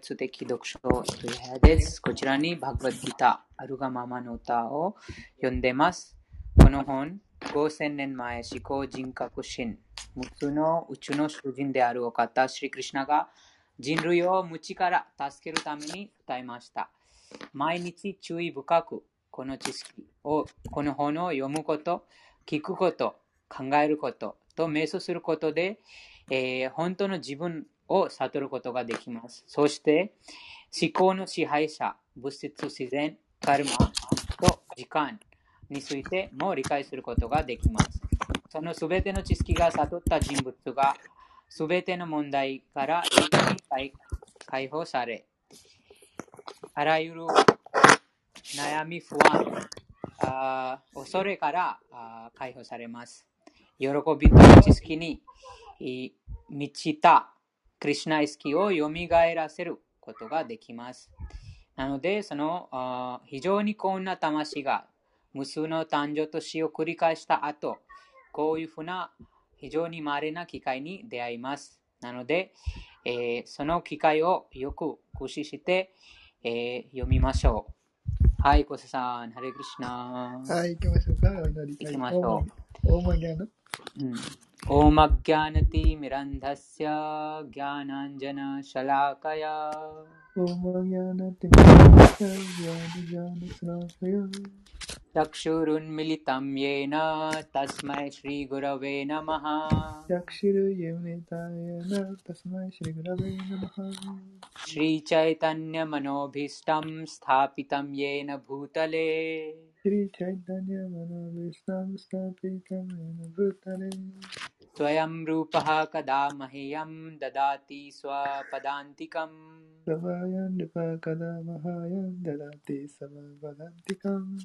的読書という部屋です。こちらにバグバッギター、アルガママの歌を読んでます。この本、5000年前、思考人格心、6つの宇宙の主人であるお方、シリクリシナが人類を無知から助けるために歌いました。毎日注意深くこの知識を、この本を読むこと、聞くこと、考えることと瞑想することで、えー、本当の自分を悟ることができます。そして、思考の支配者、物質、自然、カルマと時間についても理解することができます。そのすべての知識が悟った人物が、すべての問題から解放され、あらゆる悩み、不安、あ恐れからあ解放されます。喜びと知識に満ちたクリュナ意識を蘇らせることができます。なので、その非常に幸運な魂が無数の誕生と死を繰り返した後、こういうふうな非常に稀な機会に出会います。なので、えー、その機会をよく駆使して、えー、読みましょう。はい、小瀬さん、ハレクリシナ。はい、行きましょうか。お祈り行きましょう。の。うん。ओमज्ञानतिमिरन्धस्य ज्ञानाञ्जनशलाकया। ओमज्ञानतिमिरन्धस्य ज्ञानज्ञानशलाकया चक्षुरुन्मिलितं येन तस्मै श्रीगुरवे नमः। चक्षुरुन्मिलिताय तस्मै श्रीगुरवे नमः। श्रीचैतन्यमनोभीष्टं स्थापितं येन भूतले। श्रीचैतन्यमनोभीष्टं स्थापितं येन भूतले स्वयं रूपः कदा मह्यं ददाति स्वपदान्तिकम् स्वयं रूपः कदा मह्यं ददाति स्वपदान्तिकम्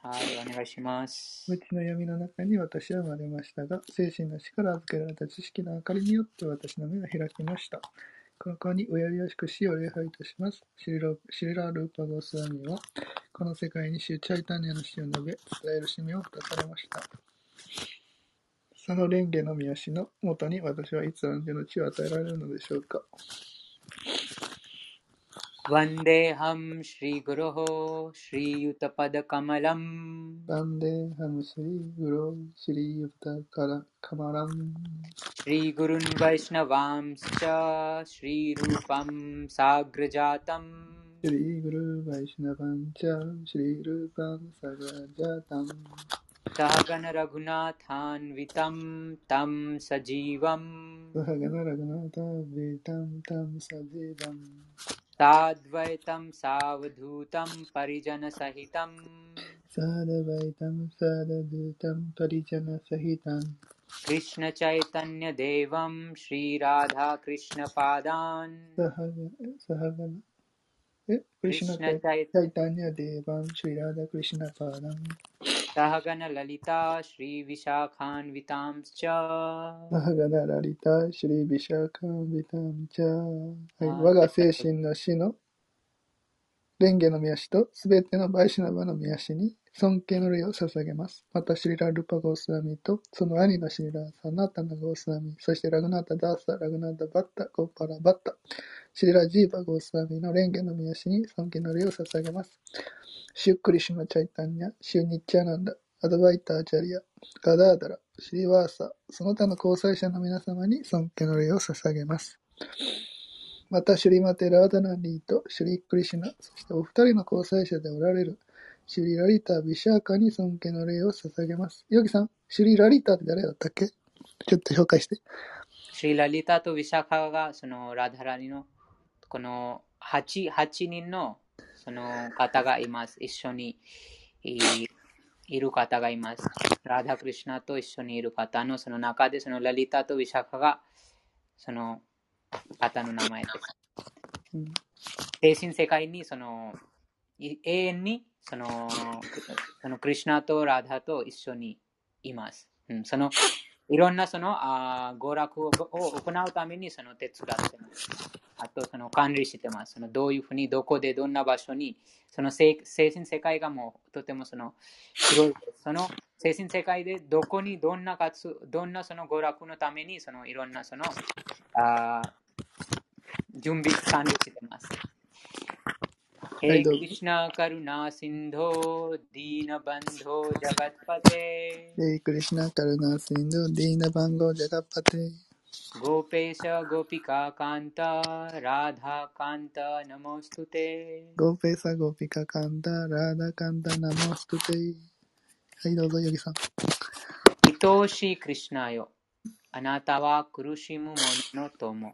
はい、お願いします。無知の闇の中に私は生まれましたが、精神の死から預けられた知識の明かりによって私の目が開きました。この顔に親々しく死を礼拝いたします。シリラシリラルーパゴスワミは、この世界にシュチャイタニアの死を述べ、伝える使命を果たされました。 その蓮華の御足のもとに私はいつ安全の地を与えられるのでしょうか。वन्देऽहं श्रीगुरोः श्रीयुतपदकमलम् वन्देऽहं श्रीगुरो श्रीयुतकमलम् श्रीगुरुन् वैष्णवांश्च श्रीरूपं साग्रजातम् श्रीगुरुवैष्णवं च श्रीरूपं साग्रजातम् सहगण रघुनाथान्वितं तं सजीवम्। रघुनाथान्वितं तं सजीवम्। साद्वैतं सावधूतं परिजनसहितं साद्वैतं साधूतं परिजनसहितं कृष्णचैतन्यदेवं श्रीराधाकृष्णपादान्। सहगन कृष्णचैतन्यदेवं श्रीराधाकृष्णपादम् सहगन ललिता श्रीविशाखान्वितांश्च सहगन ललिता श्रीविशाखान्वितांश्च はい、我が精神の死の蓮華の宮氏とすべてのバイシナバの宮氏に尊敬の礼を捧げます。また、シリラ・ルパ・ゴースワミと、その兄のシリラ・サナタナ・ゴースワミ、そしてラグナータ・ダーサ、ラグナータ・バッタ、ゴーパラ・バッタ、シリラ・ジーバ・ゴースワミの蓮華の宮氏に尊敬の礼を捧げます。 シュクリシュナ・チャイタンニャ、シュニッチャナンダ、アドバイター・チャリア、ガダーダラ、シリワーサ、その他の交際者の皆様に尊敬の礼を捧げます。また、シュリマテ・ラーダナリーとシュリ・クリシュナ、そしてお二人の交際者でおられるシュリ・ラリタ・ビシャーカに尊敬の礼を捧げます。ヨギさん、シュリ・ラリタって誰だったっけ？ちょっと紹介して。シュリ・ラリタとビシャーカが、そのラダラニの、この 8, 8人のその方がいます。一緒にいる方がいます。ラダ・クリシナと一緒にいる方のその中で、そのラリタとビシャカがその方の名前です。精神世界にその永遠にその、そのクリュナとラダと一緒にいます。うん、その、いろんなその、あ娯楽を行うためにその手伝ってます。あと、その管理してます。そのどういうふうに、どこで、どんな場所に、その精神世界がもうとてもその広い。その精神世界でどこにどんな活、どんなその娯楽のために、そのいろんなその、あ準備完了してます。はい、へどうぞ。कृष्ण करुणासिन्धो दीनबन्धो जगत्पतेえ कृष्ण करुणासिन्धो、दीनबन्धो、जगत्पते、गोपेश गोपिकाकान्त राधाकान्त नमोऽस्तु ते गोपेश गोपिकाकान्त、राधाकान्त、नमोऽस्तु ते。はい、どうぞ、ヨギさん。愛おしいクリシナよあなたは苦しむ者の友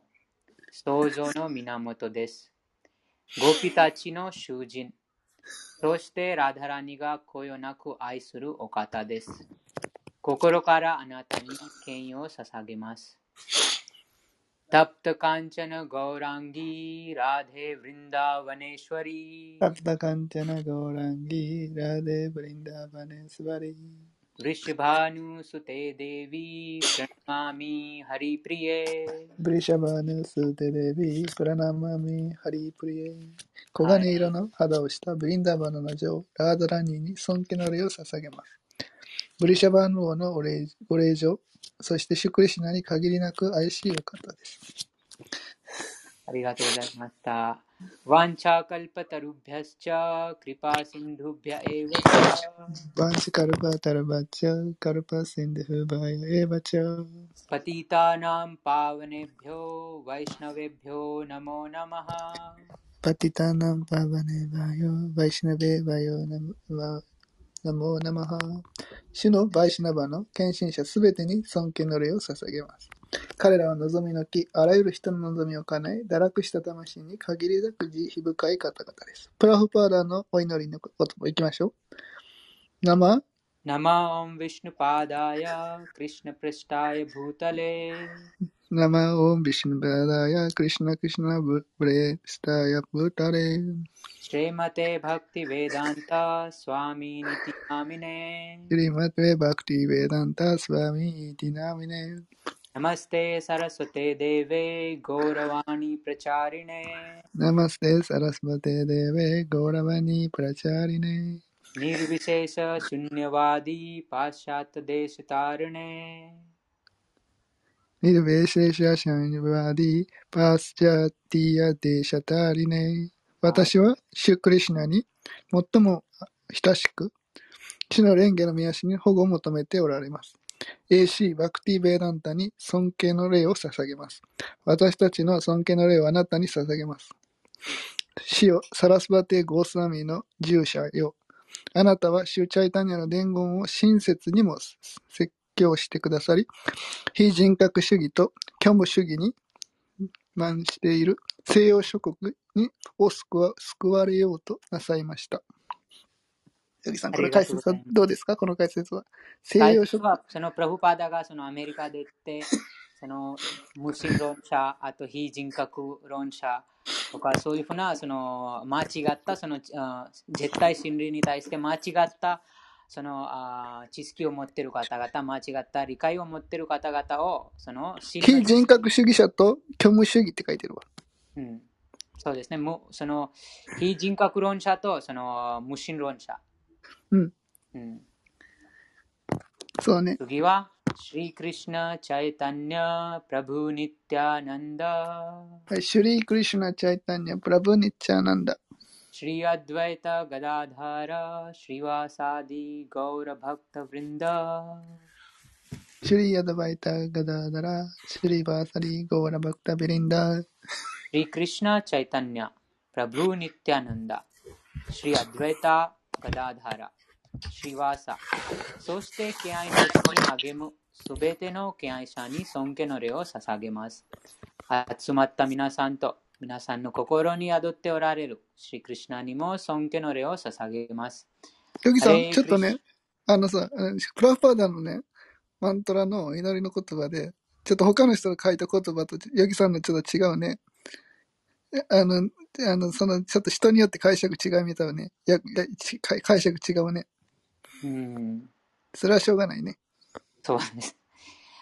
創造の源ですゴピたちの囚人。そしてラダラニがこよなく愛するお方です。心からあなたに権威を捧げます。तप्तकाञ्चन गौराङ्गी राधे वृन्दावनेश्वरी तप्तकाञ्चन गौराङ्गी राधे वृन्दावनेश्वरी वृषभानुसुते देवी Mami Hari Priye Brishabhanas Devi Pranamami Hari Priye 黄金色の肌をしたブリンダバナの女王ラードラニーに尊敬の礼を捧げます。ブリシャバーヌ王のお礼状、そしてシュクリシナに限りなく愛しいお方です。ありがとうございました。ワンチャカルパタルビャスチャクリパーシンドゥビャエヴァチャवाञ्छाकल्पतरुभ्यश्च、कृपासिन्धुभ्य एव च。पतितानां पावनेभ्यो वैष्णवेभ्यो नमो नमः पतितानां पावनेभ्यो、वैष्णवेभ्यो नमो नमः。主のバイシナバの献身者すべてに尊敬の礼を捧げます。彼らは望みの木、あらゆる人の望みを叶え、堕落した魂に限りなく慈悲深い方々です。プラフパーダのお祈りのことも行きましょう。生नम ॐ विष्णुपादाय कृष्णप्रेष्ठाय भूतले नम ॐ विष्णुपादाय कृष्ण कृष्णप्रेष्ठाय भूतले श्रीमते भक्तिवेदान्तस्वामिन् इति नामिने。श्रीमते भक्तिवेदान्तस्वामिन्ニティナミネ。エバクティベダンタスワミイティナミネ。 नमस्ते सरस्वते देवे गौरवाणी प्रचारिणे ナマステサラスバテデベゴラバニプラチャリネ。 निर्विशेष शून्यवादी पाश्चात्यदेशतारिणे ニルベーシェシャシャンバディパスチャティヤデシャタリネ。私はシュクリシナに最も親しく、地の蓮華の宮氏に保護を求めておられます。 AC バクティベーダンタに尊敬の礼を捧げます。私たちの尊敬の礼をあなたに捧げます。死よ、サラスバテ・ゴースワミの従者よ。あなたはシュチャイタニアの伝言を親切にも説教してくださり、非人格主義と虚無主義に満している西洋諸国にを救わ救われようとなさいました。ヨギさん、これ解説はどうですか？この解説は。西洋諸国。はそのプラフパダがそのアメリカで行って、その無神論者、あと非人格論者とか、そういうふうなその間違ったそのあ絶対真理に対して間違ったそのあ知識を持っている方々、間違った理解を持っている方々をその信非人格主義者と虚無主義って書いてるわ。うん、そうですね。むその非人格論者とその無神論者。うん。うん、そうね。次は、シリクリシナ・チャイタニャ・プラブ・ニティア・ナンダ、はい、シュリー・クリシュシワサそして敬愛のうちに励むすべての敬愛者に尊敬の礼を捧げます。集まった皆さんと皆さんの心に宿っておられるシリクリシナにも尊敬の礼を捧げます。ヨギさん、ちょっとね、あのさ、プラフパーダのね、マントラの祈りの言葉で、ちょっと他の人が書いた言葉とヨギさんのちょっと違うね。えあの、あの、その、ちょっと人によって解釈違いみたいね。や、解釈違うね。うん、それはしょうがないね。そうです。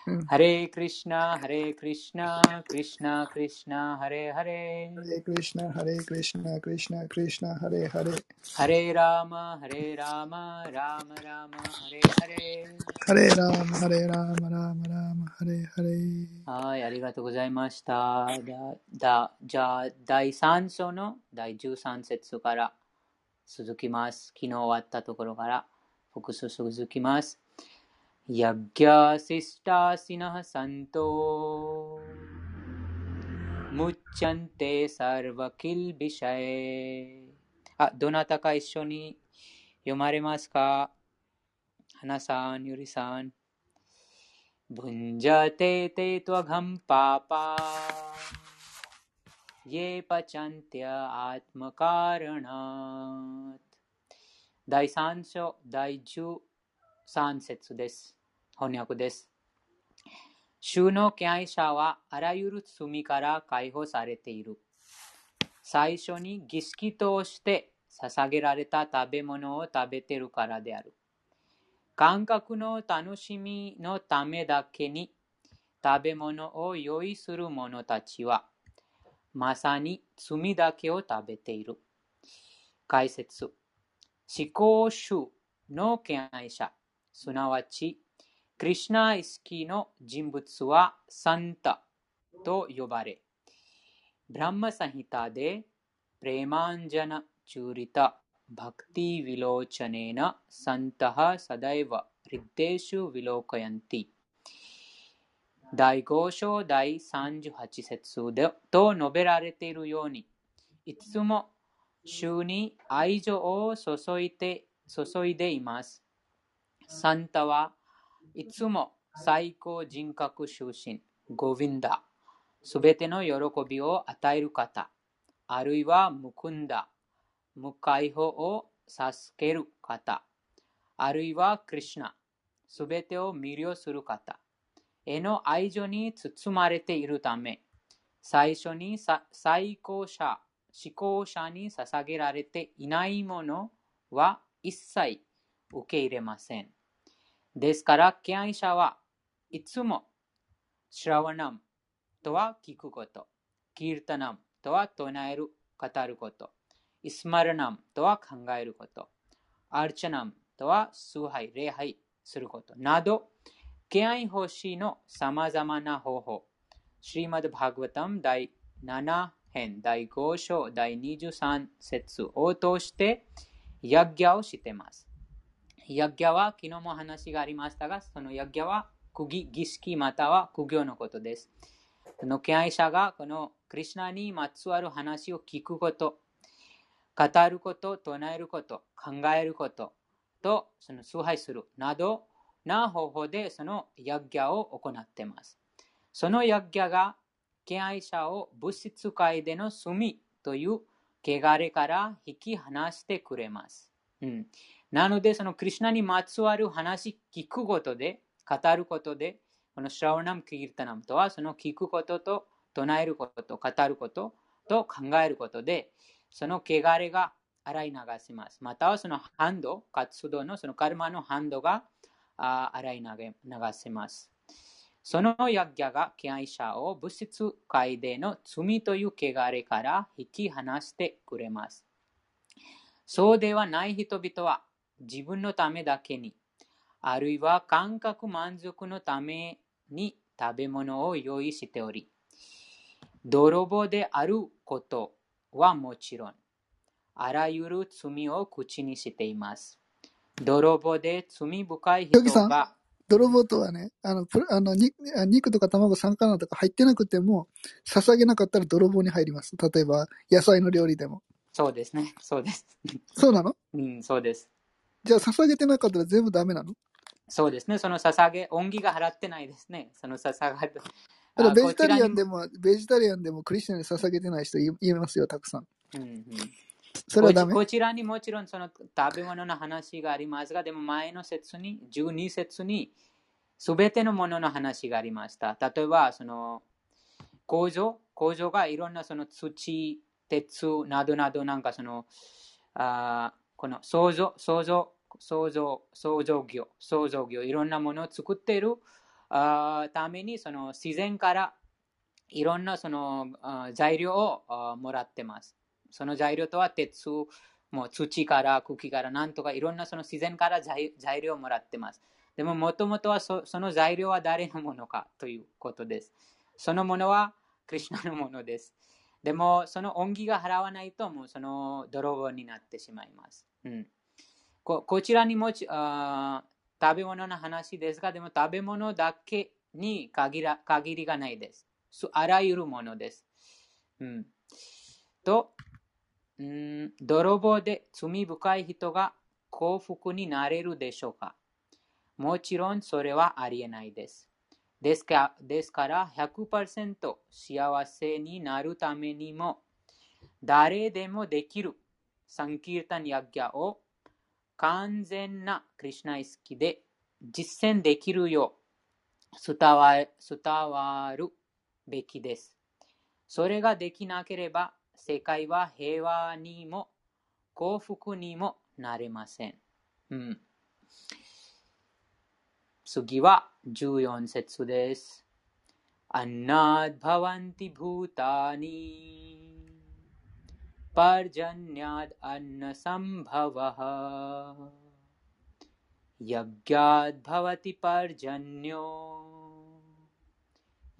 うん。ハレークリシナ、ハレークリシナ、クリシナ、クリシナ、ハレーハレー。ハレークリシナ、ハレークリシナ、クリシナ、クリシナ、ハレーハレー。ハレーラーマ、ハレーラーマ、ラーマラーマ、ハレーハレー。ハレーラーマ、ハレーラーマ、ラーマラーマ、ハレーハレー。はい、ありがとうございました。だだじゃあ、第3章の第13節から続きます。昨日終わったところから फुकुसुसुजुकिमास् यज्ञशिष्टासिनः सन्तो मुच्यन्ते सर्वकिल्बिषये दोनाता का इश्शोनि योमारेमास का हनासान युरिसान भुंजते ते त्वघं पापा ये पचन्त्य आत्मकारणात् 第3章第13節です。翻訳です。主の敬愛者はあらゆる罪から解放されている。最初に儀式として捧げられた食べ物を食べているからである。感覚の楽しみのためだけに食べ物を用意する者たちは、まさに罪だけを食べている。解説。思考主の敬愛者、すなわち、クリシナイスキーの人物はサンタと呼ばれ、ブランマサヒタで、プレマンジャナ・チューリタ・バクティ・ヴィローチャネナ・サンタハ・サダイワ・リッデシュ・ヴィローカヤンティ。第5章第38節と述べられているように、いつも主に愛情を注いで注いでいます。サンタはいつも最高人格出身、ゴヴィンダ、すべての喜びを与える方、あるいはムクンダ、無解放を授ける方、あるいはクリシナ、すべてを魅了する方、への愛情に包まれているため、最初に最高者、思考者に捧げられていないものは一切受け入れません。ですから、敬愛者はいつもシラワナムとは聞くこと、キルタナムとは唱える、語ること、イスマルナムとは考えること、アルチャナムとは崇拝、礼拝することなど、敬愛奉仕のさまざまな方法、シリマド・バグワタム第7編第5章第23節を通して、ヤギャをしています。ヤギャは昨日も話がありましたが、そのヤギャは釘儀式または苦行のことです。その敬愛者がこのクリュナにまつわる話を聞くこと、語ること、唱えること、考えることとその崇拝するなどな方法でそのヤギャを行っています。そのヤギャが敬愛者を物質界での罪という汚れから引き離してくれます。うん、なので、そのクリュナにまつわる話聞くことで、語ることで、このシャワナム・キルタナムとは、その聞くことと唱えること、語ることと考えることで、その汚れが洗い流します。またはそのハンド、活動のそのカルマのハンドが洗い流せます。そのヤッギャが敬愛者を物質界での罪という汚れから引き離してくれます。そうではない人々は自分のためだけに、あるいは感覚満足のために食べ物を用意しており、泥棒であることはもちろん、あらゆる罪を口にしています。泥棒で罪深い人が、泥棒とはね、あの、あの肉とか卵、魚とか入ってなくても、捧げなかったら泥棒に入ります。例えば、野菜の料理でも。そうですね。そうです。そうなの？うん、そうです。じゃあ、捧げてなかったら全部ダメなの？そうですね。その捧げ、恩義が払ってないですね。その捧げ。だからベジタリアンでも、ベジタリアンでもクリスチャンに捧げてない人いますよ、たくさん。うんうん、それはダメ？こちらにもちろんその食べ物の話がありますが、でも前の説に、12節に、すべてのものの話がありました。例えば、その工場、工場がいろんなその土、鉄などなど、なんかその、あこの創造、創造、創造、創造業、創造業、いろんなものを作っているあためにその自然からいろんなその材料をもらってます。その材料とは鉄、もう土から茎からなんとかいろんなその自然から材料をもらってます。でももともとはその材料は誰のものかということです。そのものはクリュナのものです。でもその恩義が払わないともうその泥棒になってしまいます。うん、ここちらにもあ食べ物の話ですが、でも食べ物だけに限ら限りがないです。あらゆるものです。うん、と、ん、泥棒で罪深い人が幸福になれるでしょうか？もちろんそれはありえないです。ですかですから100%幸せになるためにも誰でもできるサンキータンヤギャを完全なクリュナイスキで実践できるよう伝わるべきです。それができなければ世界は平和にも幸福にもなれません。うん、次は14節です。アンナッバワンティブータニパルジャニャッアンナサンバワハヤギャッバワティパルジャニョ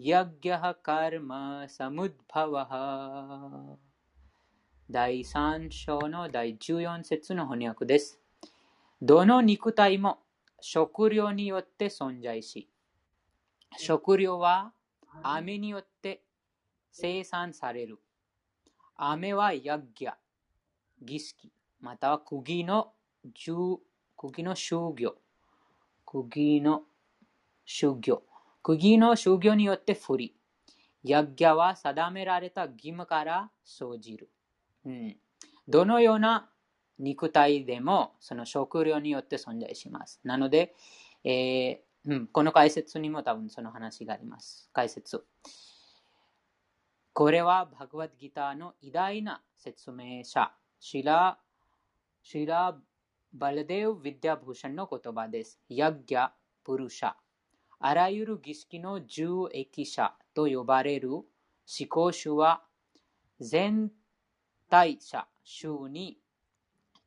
यज्ञः कर्म समुद्भवः 第3章の第14節の翻訳です。どの肉体も食料によって存在し、食料は雨によって生産される。雨はヤッギャ、儀式、または釘の釘の修行、釘の修行、釘の修行によって振り、ヤッギャは定められた義務から生じる。うん、どのような肉体でもその食料によって存在します。なので、えー、うん、この解説にも多分その話があります。解説。これはバグワッドギターの偉大な説明者、シラ・シラ・バルデウ・ヴィディア・ブーシャンの言葉です。ヤッギャ・プルシャ。あらゆる儀式の重益者と呼ばれる思考主は全体者主に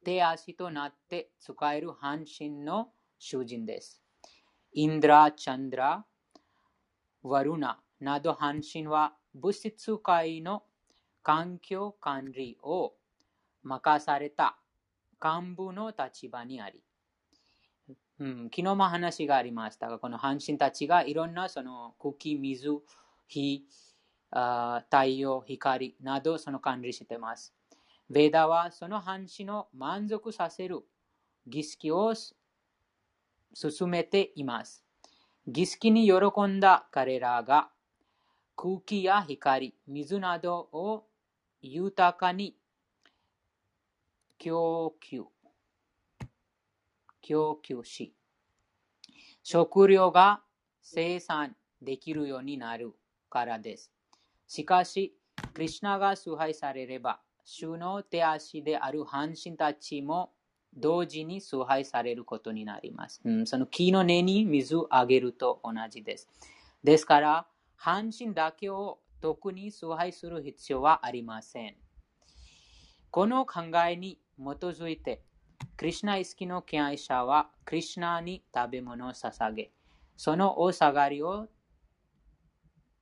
手足となって使える半身の囚人です。インドラ、チャンドラ、ワルナ。など半身は物質界の環境管理を任された。幹部の立場にあり、うん、昨日も話がありましたが、この半身たちがいろんなその茎、水、火、太陽、光などその管理しています。ベーダはその半身を満足させる儀式を進めています。儀式に喜んだ彼らが空気や光、水などを豊かに供給供給し、食料が生産できるようになるからです。しかし、クリュナが崇拝されれば、主の手足である半身たちも同時に崇拝されることになります。うん、その木の根に水をあげると同じです。ですから、半身だけを特に崇拝する必要はありません。この考えに基づいて、クリュナ意識の敬愛者は、クリュナに食べ物を捧げ、そのお下がりを、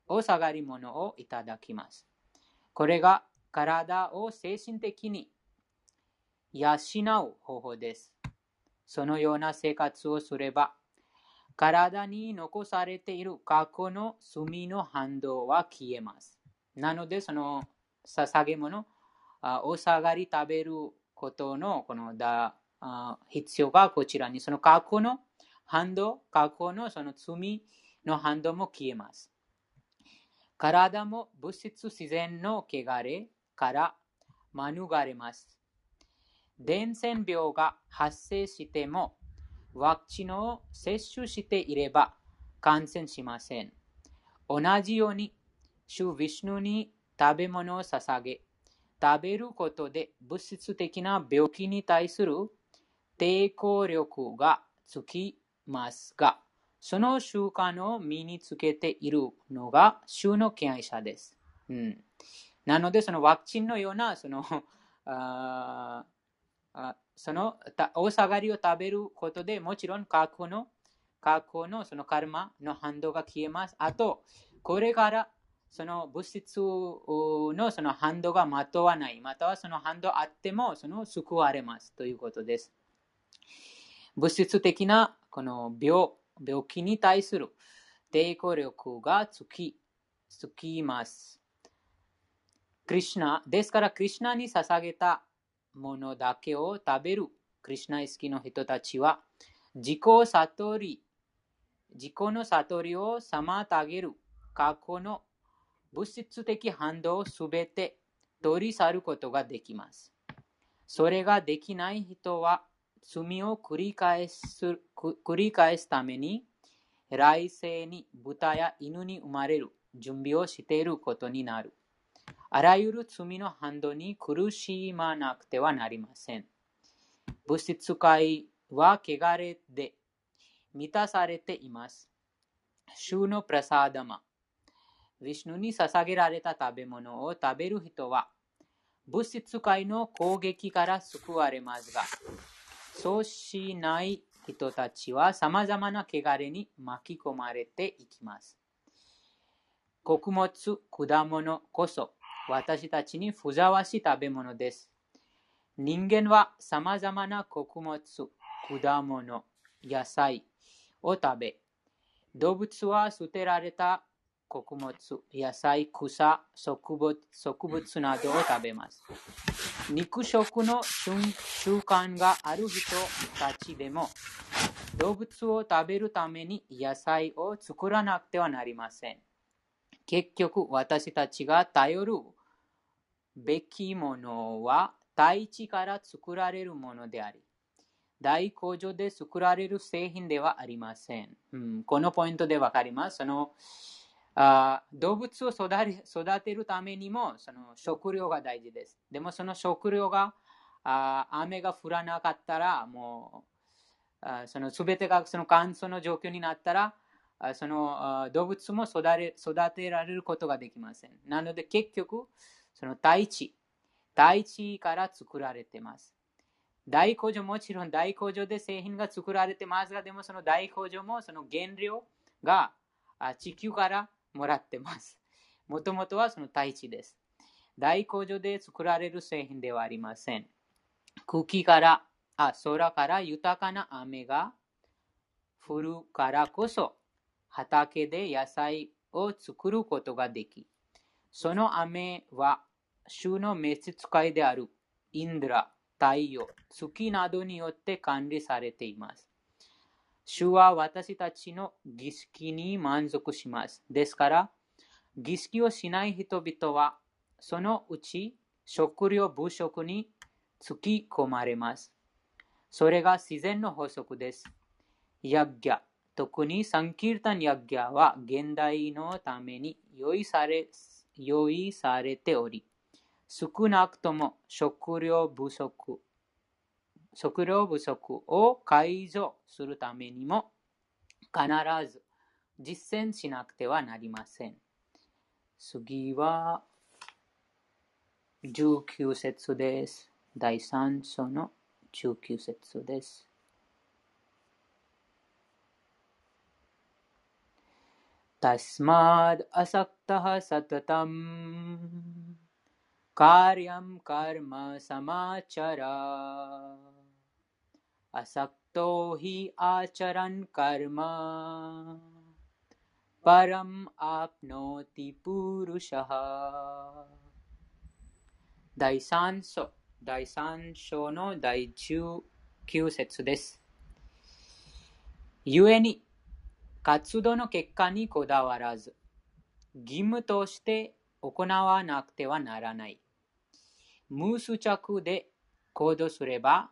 お下がり物をいただきます。これが体を精神的に養う方法です。そのような生活をすれば、体に残されている過去の罪の反動は消えます。なので、その捧げ物、お下がり食べることのこのだ必要がこちらに、その過去の反動、過去のその罪の反動も消えます。体も物質自然の汚れから免れます。伝染病が発生しても、ワクチンを接種していれば感染しません。同じように、主ヴィシュヌに食べ物を捧げ、食べることで物質的な病気に対する抵抗力がつきますが、その習慣を身につけているのが衆の敬愛者です。うん、なので、そのワクチンのような、その、ああその大下がりを食べることでもちろん過去の過去のそのカルマの反動が消えます。あと、これからその物質のその反動がまとわない、またはその反動あってもその救われますということです。物質的なこの病病気に対する抵抗力がつきつきます。クリシナですから、クリシナに捧げたものだけを食べるクリシナ意識の人たちは、自己悟り、自己の悟りを妨げる過去の物質的反動をすべて取り去ることができます。それができない人は罪を繰り返す繰り返すために来世に豚や犬に生まれる準備をしていることになる。あらゆる罪の反動に苦しまなくてはなりません。物質界は汚れで満たされています。主のプラサーダマ。ヴィシュヌに捧げられた食べ物を食べる人は、物質界の攻撃から救われますが、そうしない人たちは様々な汚れに巻き込まれていきます。穀物、果物こそ私たちにふざわしい食べ物です。人間は様々な穀物、果物、野菜を食べ、動物は捨てられた穀物、野菜、草、植物植物などを食べます。肉食の習慣がある人たちでも、動物を食べるために野菜を作らなくてはなりません。結局、私たちが頼るべきものは大地から作られるものであり、大工場で作られる製品ではありません。うん、このポイントでわかります。そのあ動物を育てるためにもその食料が大事です。でもその食料があ雨が降らなかったらもうあその全てがその乾燥の状況になったらあその動物も育てられることができません。なので結局その大地、大地から作られています。大工場もちろん大工場で製品が作られてますが、でもその大工場もその原料が地球からもらってます。もともとはその大地です。大工場で作られる製品ではありません。空から、あ空から豊かな雨が降るからこそ、畑で野菜を作ることができ、その雨は主の召使いであるインドラ、太陽、月などによって管理されています。主は私たちの儀式に満足します。ですから、儀式をしない人々は、そのうち食料部食に突き込まれます。それが自然の法則です。ヤッギャ、特にサンキルタンヤッギャは現代のために用意され用意されており、少なくとも食料不足食料不足を解除するためにも必ず実践しなくてはなりません。次は19節です。第3章の19節です。तस्माद् असक्तः सततम् कार्यं कर्म समाचर असक्तो हि आचरन् कर्म परम् आप्नोति पुरुषः 第3章第3章の第19節です。故に活動の結果にこだわらず、義務として行わなくてはならない。無執着で行動すれば、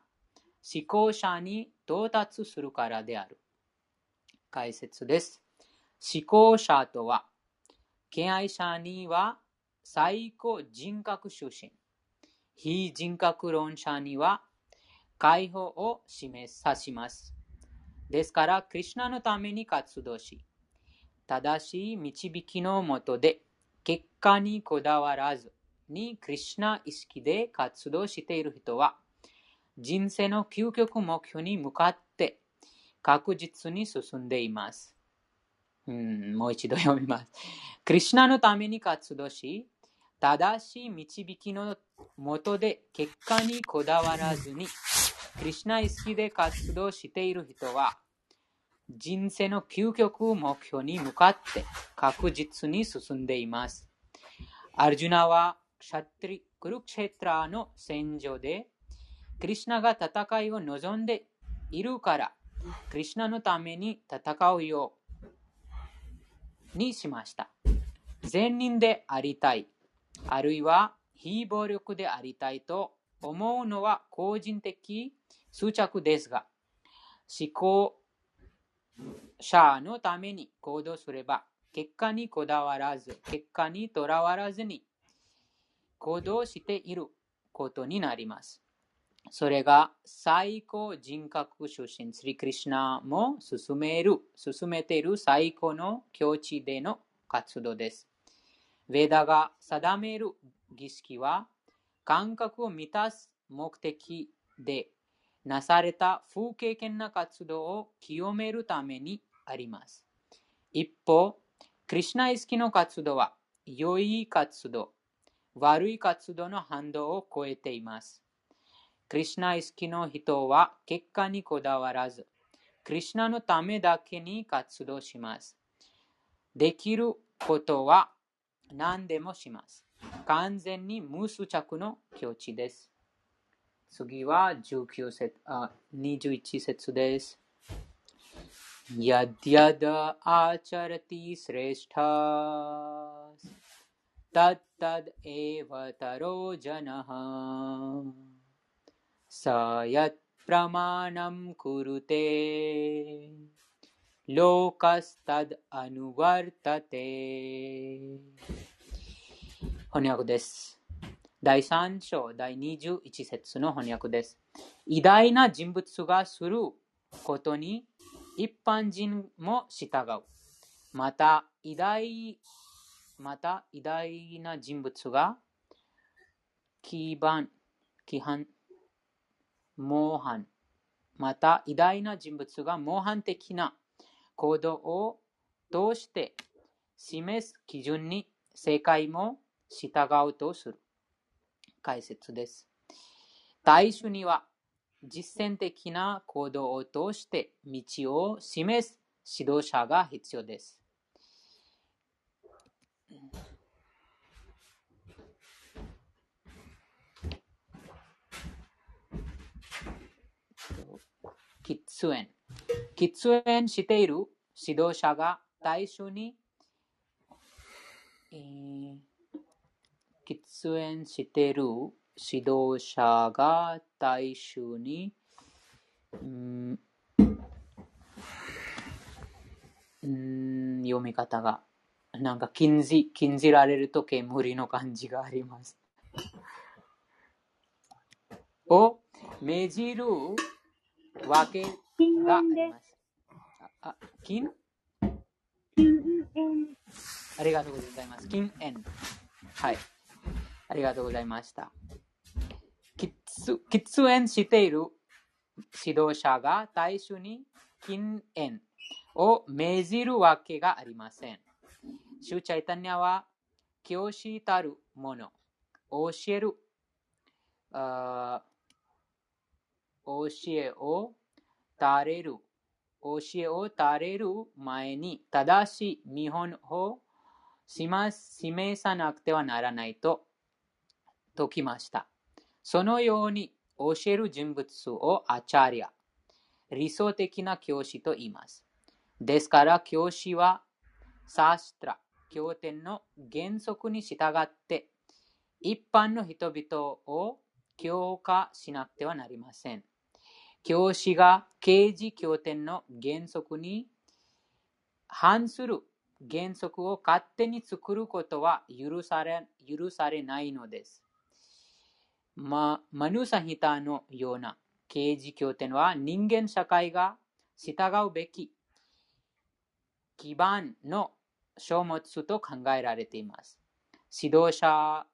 思考者に到達するからである。解説です。思考者とは、敬愛者には最高人格出身。非人格論者には解放を示さします。ですから、クリュナのために活動し、正しい導きのもとで、結果にこだわらずにクリュナ意識で活動している人は、人生の究極目標に向かって確実に進んでいます。うん、もう一度読みます。クリュナのために活動し、正しい導きのもとで結果にこだわらずに、クリュナ意識で活動している人は、人生の究極目標に向かって確実に進んでいます。アルジュナはシャトリクルクシェトラの戦場で、クリュナが戦いを望んでいるから、クリュナのために戦うようにしました。善人でありたい、あるいは非暴力でありたいと思うのは個人的執着ですが、思考者のために行動すれば、結果にこだわらず、結果にとらわらずに行動していることになります。それが最高人格出身、スリクリシナも進める、進めている最高の境地での活動です。ヴェダが定める儀式は、感覚を満たす目的でなされた不経験な活動を清めるためにあります。一方、クリュナ意識の活動は、良い活動、悪い活動の反動を超えています。クリシナ意識の人は結果にこだわらず、クリシナのためだけに活動します。できることは何でもします。完全に無執着の境地です。次は19節あ21節です。ややだあちゃらてィスレシタス。たっただえわたろうじゃなは。स यत् प्रमाणं कुरुते लोकस्तद् अनुवर्तते 翻訳です。第3章第21節の翻訳です。偉大な人物がすることに一般人も従う。また、偉大、また偉大な人物が基盤、規範、 模範、また偉大な人物が模範的な行動を通して示す基準に正解も従うとする。解説です。大衆には実践的な行動を通して道を示す指導者が必要です。喫煙。喫煙している指導者が大衆に、えー喫煙している指導者が大衆に、うん、うん読み方が、なんか禁じ禁じられると煙の感じがあります。を命じるわけがあります。あ、金？ありがとうございます。金円。はい。ありがとうございました。喫煙している指導者が大衆に禁煙を命じるわけがありません。シュチャイタニアは教師たるもの、教える、教えを垂れる、教えを垂れる前に正しい見本を示さなくてはならないと説きました。そのように教える人物をアチャリア、理想的な教師と言います。ですから教師はサーストラ、経典の原則に従って一般の人々を強化しなくてはなりません。教師が刑事経典の原則に反する原則を勝手に作ることは許され許されないのです。ま、マヌサヒタのような刑事経典は人間社会が従うべき基盤の書物と考えられています。指導者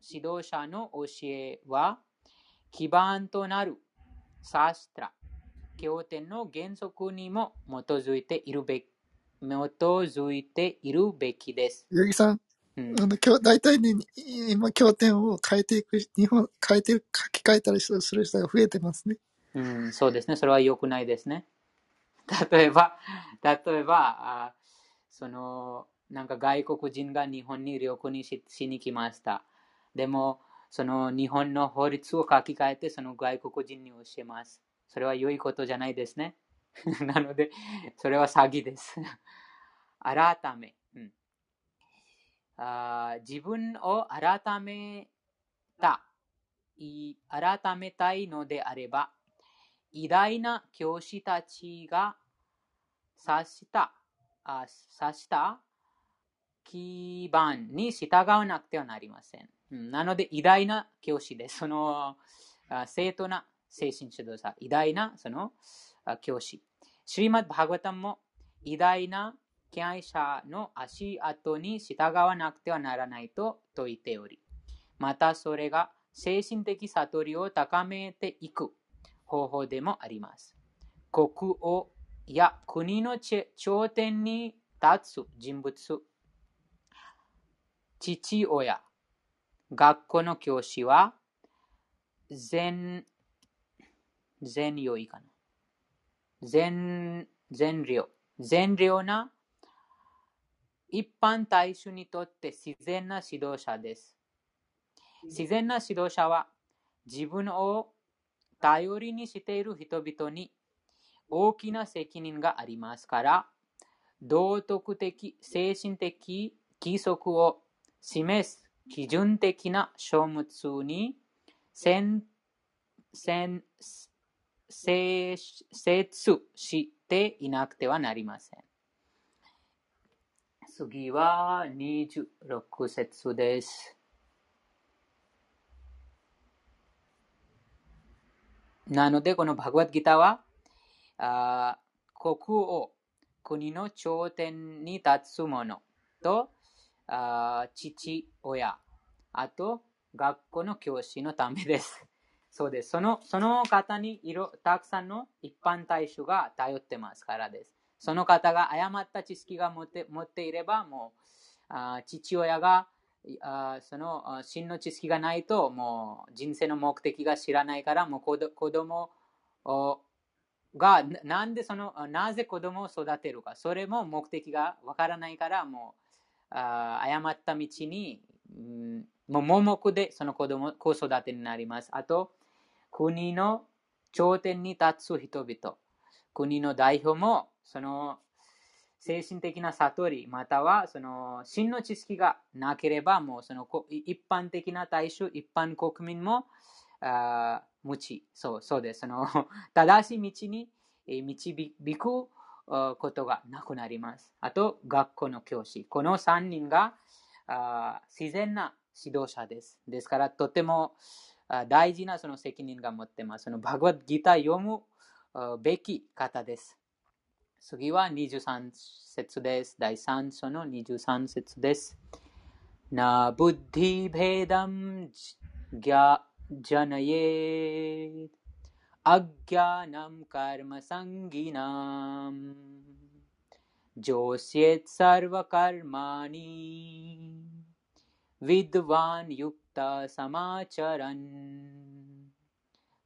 指導者の教えは基盤となるサーストラ、経典の原則にも基づいているべき基づいているべきです。八木さん、うん、あの今日大体ね、今、経典を変えていく、日本、変えて、書き換えたりする人が増えてますね。うん、そうですね。それは良くないですね。例えば、例えば、あその、なんか外国人が日本に旅行にししに来ました。でも、その日本の法律を書き換えて、その外国人に教えます。それは良いことじゃないですね。なので、それは詐欺です。改め、うん、あ自分を改めた改めたいのであれば、偉大な教師たちが指したあ指した基盤に従わなくてはなりません。なので、偉大な教師です。その、正当な精神指導者、偉大なその教師。シリマッバーガタンも偉大な敬愛者の足跡に従わなくてはならないと説いており、またそれが精神的悟りを高めていく方法でもあります。国王や国の頂点に立つ人物、父親、学校の教師は、全、全量いかな。全、全量。全量な一般大衆にとって自然な指導者です。自然な指導者は自分を頼りにしている人々に大きな責任がありますから、道徳的、精神的規則を示す基準的な書物に精説していなくてはなりません。次は26節です。なので、このバグワッドギターは、あ国王、国の頂点に立つ者とあ父親、あと学校の教師のためです。そうです。そのその方に色たくさんの一般大衆が頼ってますからです。その方が誤った知識が持って持っていれば、もうあ父親があその真の知識がないと、もう人生の目的が知らないから、もう子子供がなんでその、なぜ子供を育てるか、それも目的がわからないから、もうあ誤った道に、うん、もう盲目でその子供、子育てになります。あと、国の頂点に立つ人々、国の代表も、その精神的な悟り、またはその真の知識がなければ、もうその一般的な大衆、一般国民も、あ無知、そうそうです。その 正しい道に導くことがなくなります。あと、学校の教師。この3人が自然な指導者です。ですから、とても大事なその責任が持っています。そのバグワッドギター読むべき方です。次は23節です。第3章の23節です。なブッディベダムジャナイエー अज्ञानं कर्मसङ्गिनाम् जोष्येत् सर्वकर्माणि विद्वान् युक्तसमाचरन्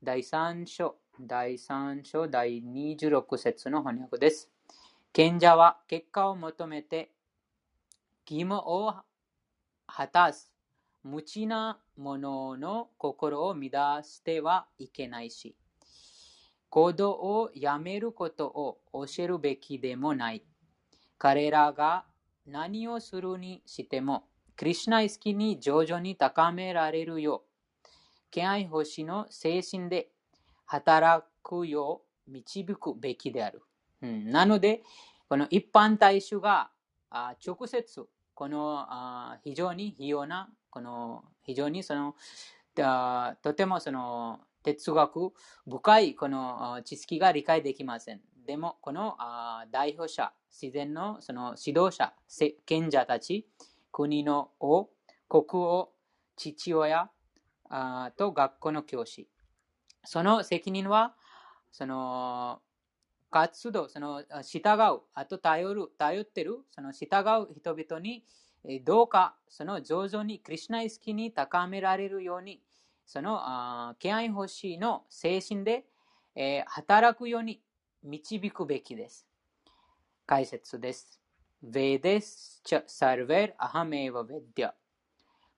第3章第3章第26節の翻訳です。賢者は結果を求めて義務を果たす無知な者の心を乱してはいけないし、 行動をやめることを教えるべきでもない。彼らが何をするにしても、クリシナ意識に徐々に高められるよう、敬愛星の精神で働くよう導くべきである。うん、なので、この一般大衆があ直接、このあ非常に費用な、この非常にそのとてもその哲学深いこの知識が理解できません。でも、この代表者、自然のその指導者、賢者たち、国の王、国王、父親と学校の教師。その責任は、その活動、その従う、あと頼る、頼ってる、その従う人々にどうかその上手にクリュナ意識に高められるように、その敬愛欲しいの精神で、えー、働くように導くべきです。解説です。ヴェデスチャサルベルアハメーヴァヴェディア。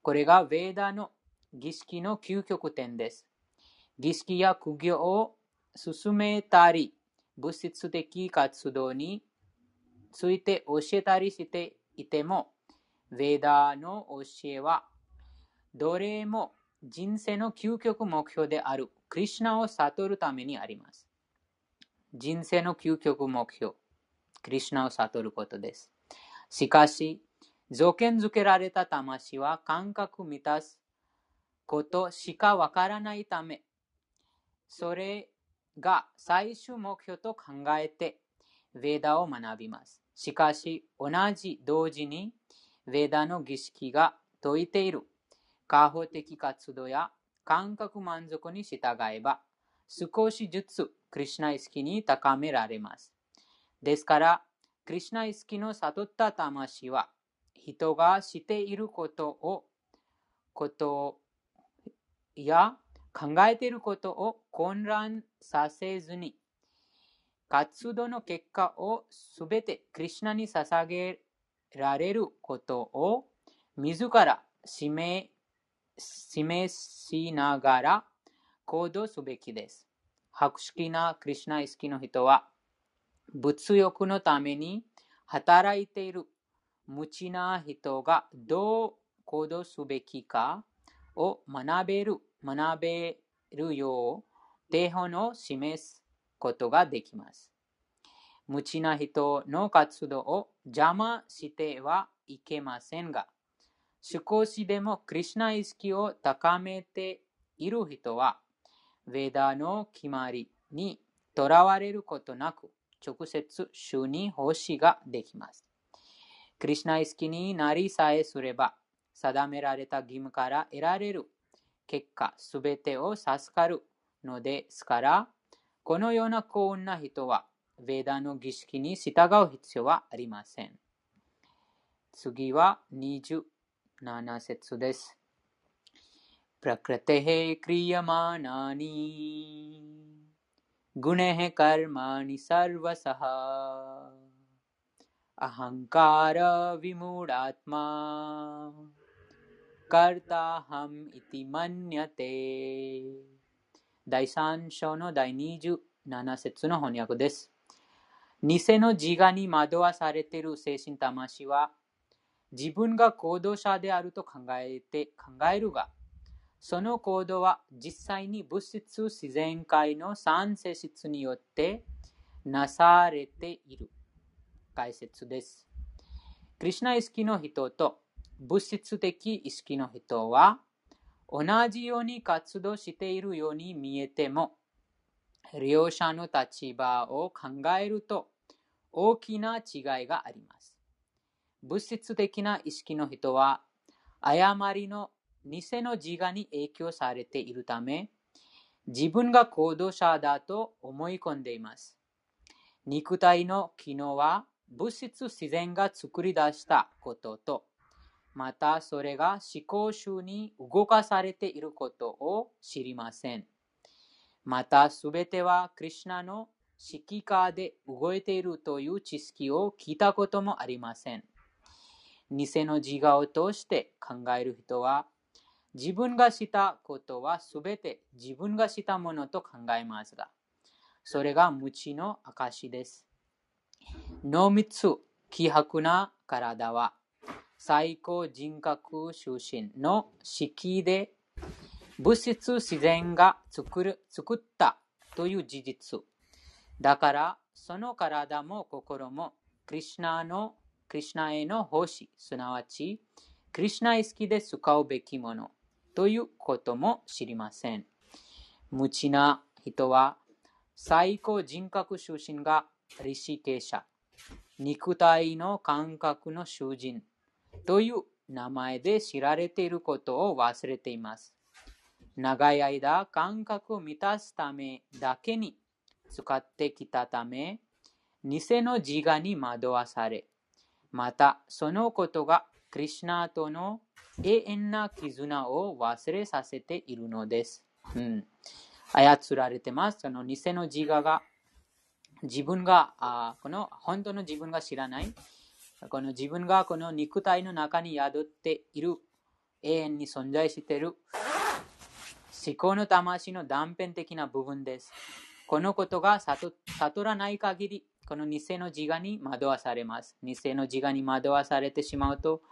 これがヴェーダの儀式の究極点です。儀式や苦行を進めたり、物質的活動について教えたりしていても、ヴェーダの教えは、どれも人生の究極目標であるクリュナを悟るためにあります。人生の究極目標、クリュナを悟ることです。しかし、条件付けられた魂は感覚満たすことしかわからないため、それが最終目標と考えて、ヴェーダを学びます。しかし、同じ同時に、ヴェーダの儀式が説いている、過保的活動や感覚満足に従えば、少しずつクリュナ意識に高められます。ですから、クリュナ意識の悟った魂は、人がしていることを、ことや考えていることを混乱させずに、活動の結果をすべてクリュナに捧げられることを自ら指名示しながら行動すべきです。博識なクリュナ意識の人は、物欲のために働いている無知な人がどう行動すべきかを学べる学べるよう手本を示すことができます。無知な人の活動を邪魔してはいけませんが、少しでもクリュナ意識を高めている人は、ヴェダの決まりにとらわれることなく、直接主に奉仕ができます。クリュナ意識になりさえすれば、定められた義務から得られる結果、すべてを授かるのですから、このような幸運な人は、ヴェダの儀式に従う必要はありません。次は27 節です。प्रकृतेः क्रियमाणानि गुणैः कर्माणि सर्वसः अहङ्कारविमूढात्मा カルタハムイティマニャテ第3章の第27節の翻訳です。偽の自我に惑わされている精神魂は 自分が行動者であると考えて考えるがその行動は実際に物質自然界の三性質によってなされている解説です。クリュナ意識の人と物質的意識の人は同じように活動しているように見えても両者の立場を考えると大きな違いがあります。物質的な意識の人は誤りの偽の自我に影響されているため自分が行動者だと思い込んでいます。肉体の機能は物質自然が作り出したこととまたそれが思考集に動かされていることを知りません。またすべてはクリュナの指揮下で動いているという知識を聞いたこともありません。偽の自我を通して考える人は自分がしたことはすべて自分がしたものと考えますが、それが無知の証です。濃密、希薄な体は最高人格出身の式で物質自然が作る作ったという事実。だから、その体も心もクリュナのクリュナへの奉仕、すなわち、クリュナ意識で使うべきものということも知りません。無知な人は、最高人格出身がリシケーシャ、肉体の感覚の囚人という名前で知られていることを忘れています。長い間、感覚を満たすためだけに使ってきたため、偽の自我に惑わされ、またそのことがクリュナとの永遠な絆を忘れさせているのです。うん、操られてます。その偽の自我が自分があこの本当の自分が知らない。この自分がこの肉体の中に宿っている永遠に存在している思考の魂の断片的な部分です。このことが悟らない限り、この偽の自我に惑わされます。偽の自我に惑わされてしまうと、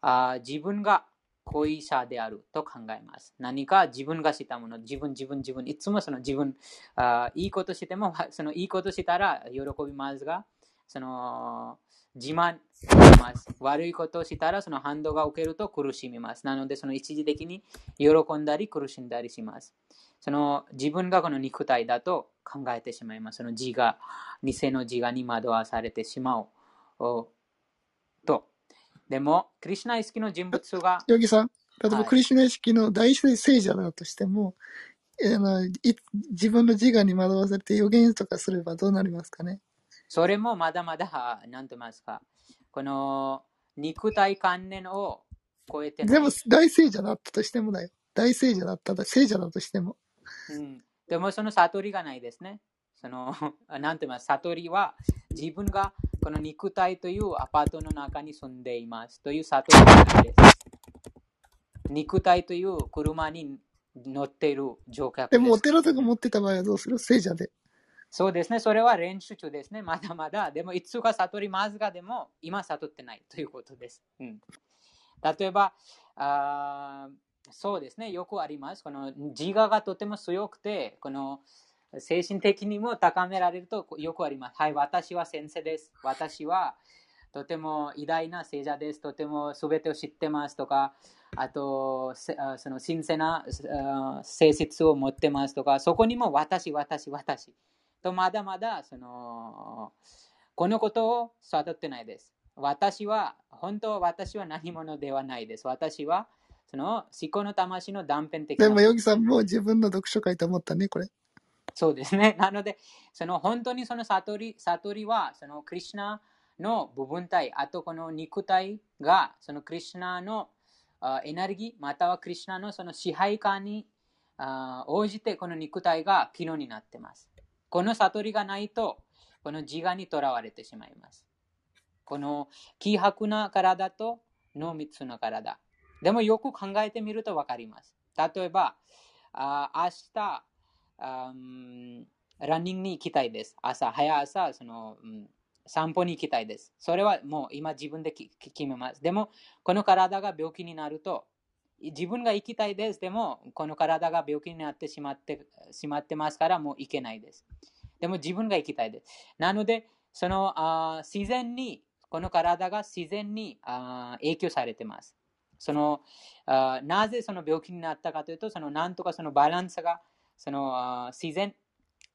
あ自分が恋者であると考えます。何か自分がしたもの、自分、自分、自分、いつもその自分、あいいことしても、そのいいことしたら喜びますが、その自慢します。悪いことをしたらその反動が受けると苦しみます。なので、その一時的に喜んだり苦しんだりします。その自分がこの肉体だと考えてしまいます。その自我、偽の自我に惑わされてしまうと。でも、クリュナ意識の人物が。ヨギさん、例えばクリュナ意識の大聖者だとしても、はい、あの自分の自我に惑わされて予言とかすればどうなりますかね？それもまだまだ、なんと言いますか、この肉体観念を超えてでも大聖者だったとしてもだよ。大聖者だったら聖者だとしても。うん、でもその悟りがないですね。その、なんて言います悟りは自分がこの肉体というアパートの中に住んでいますという悟りがないです。肉体という車に乗っている乗客で。でもお寺とか持ってた場合はどうする？聖者で。そうですね。それは練習中ですね。まだまだ。でも、いつか悟りますが、でも、今悟ってないということです。うん、例えばあ、そうですね。よくあります。この自我がとても強くて、この精神的にも高められるとよくあります。はい、私は先生です。私はとても偉大な聖者です。とても全てを知ってますとか、あと、その神聖な性質を持ってますとか、そこにも私、私、私。とまだまだそのこのことを悟ってないです。私は、本当は私は何者ではないです。私は、その思考の魂の断片的な。でも、ヨギさんも自分の読書会と思ったね、これ。そうですね。なので、その本当にその悟り悟りは、そのクリュナの部分体、あとこの肉体が、そのクリュナのエネルギー、またはクリュナのその支配下に応じて、この肉体が機能になっています。この悟りがないと、この自我にとらわれてしまいます。この希薄な体と濃密な体。でもよく考えてみると分かります。例えば、あ明日あ、ランニングに行きたいです。朝、早朝、その、うん、散歩に行きたいです。それはもう今自分で決めます。でも、この体が病気になると、自分が行きたいです。でも、この体が病気になってしまってしまってますから、もう行けないです。でも自分が行きたいです。なので、そのあ自然に、この体が自然にあ影響されてます。そのあなぜその病気になったかというと、そのなんとかそのバランスがそのあ自然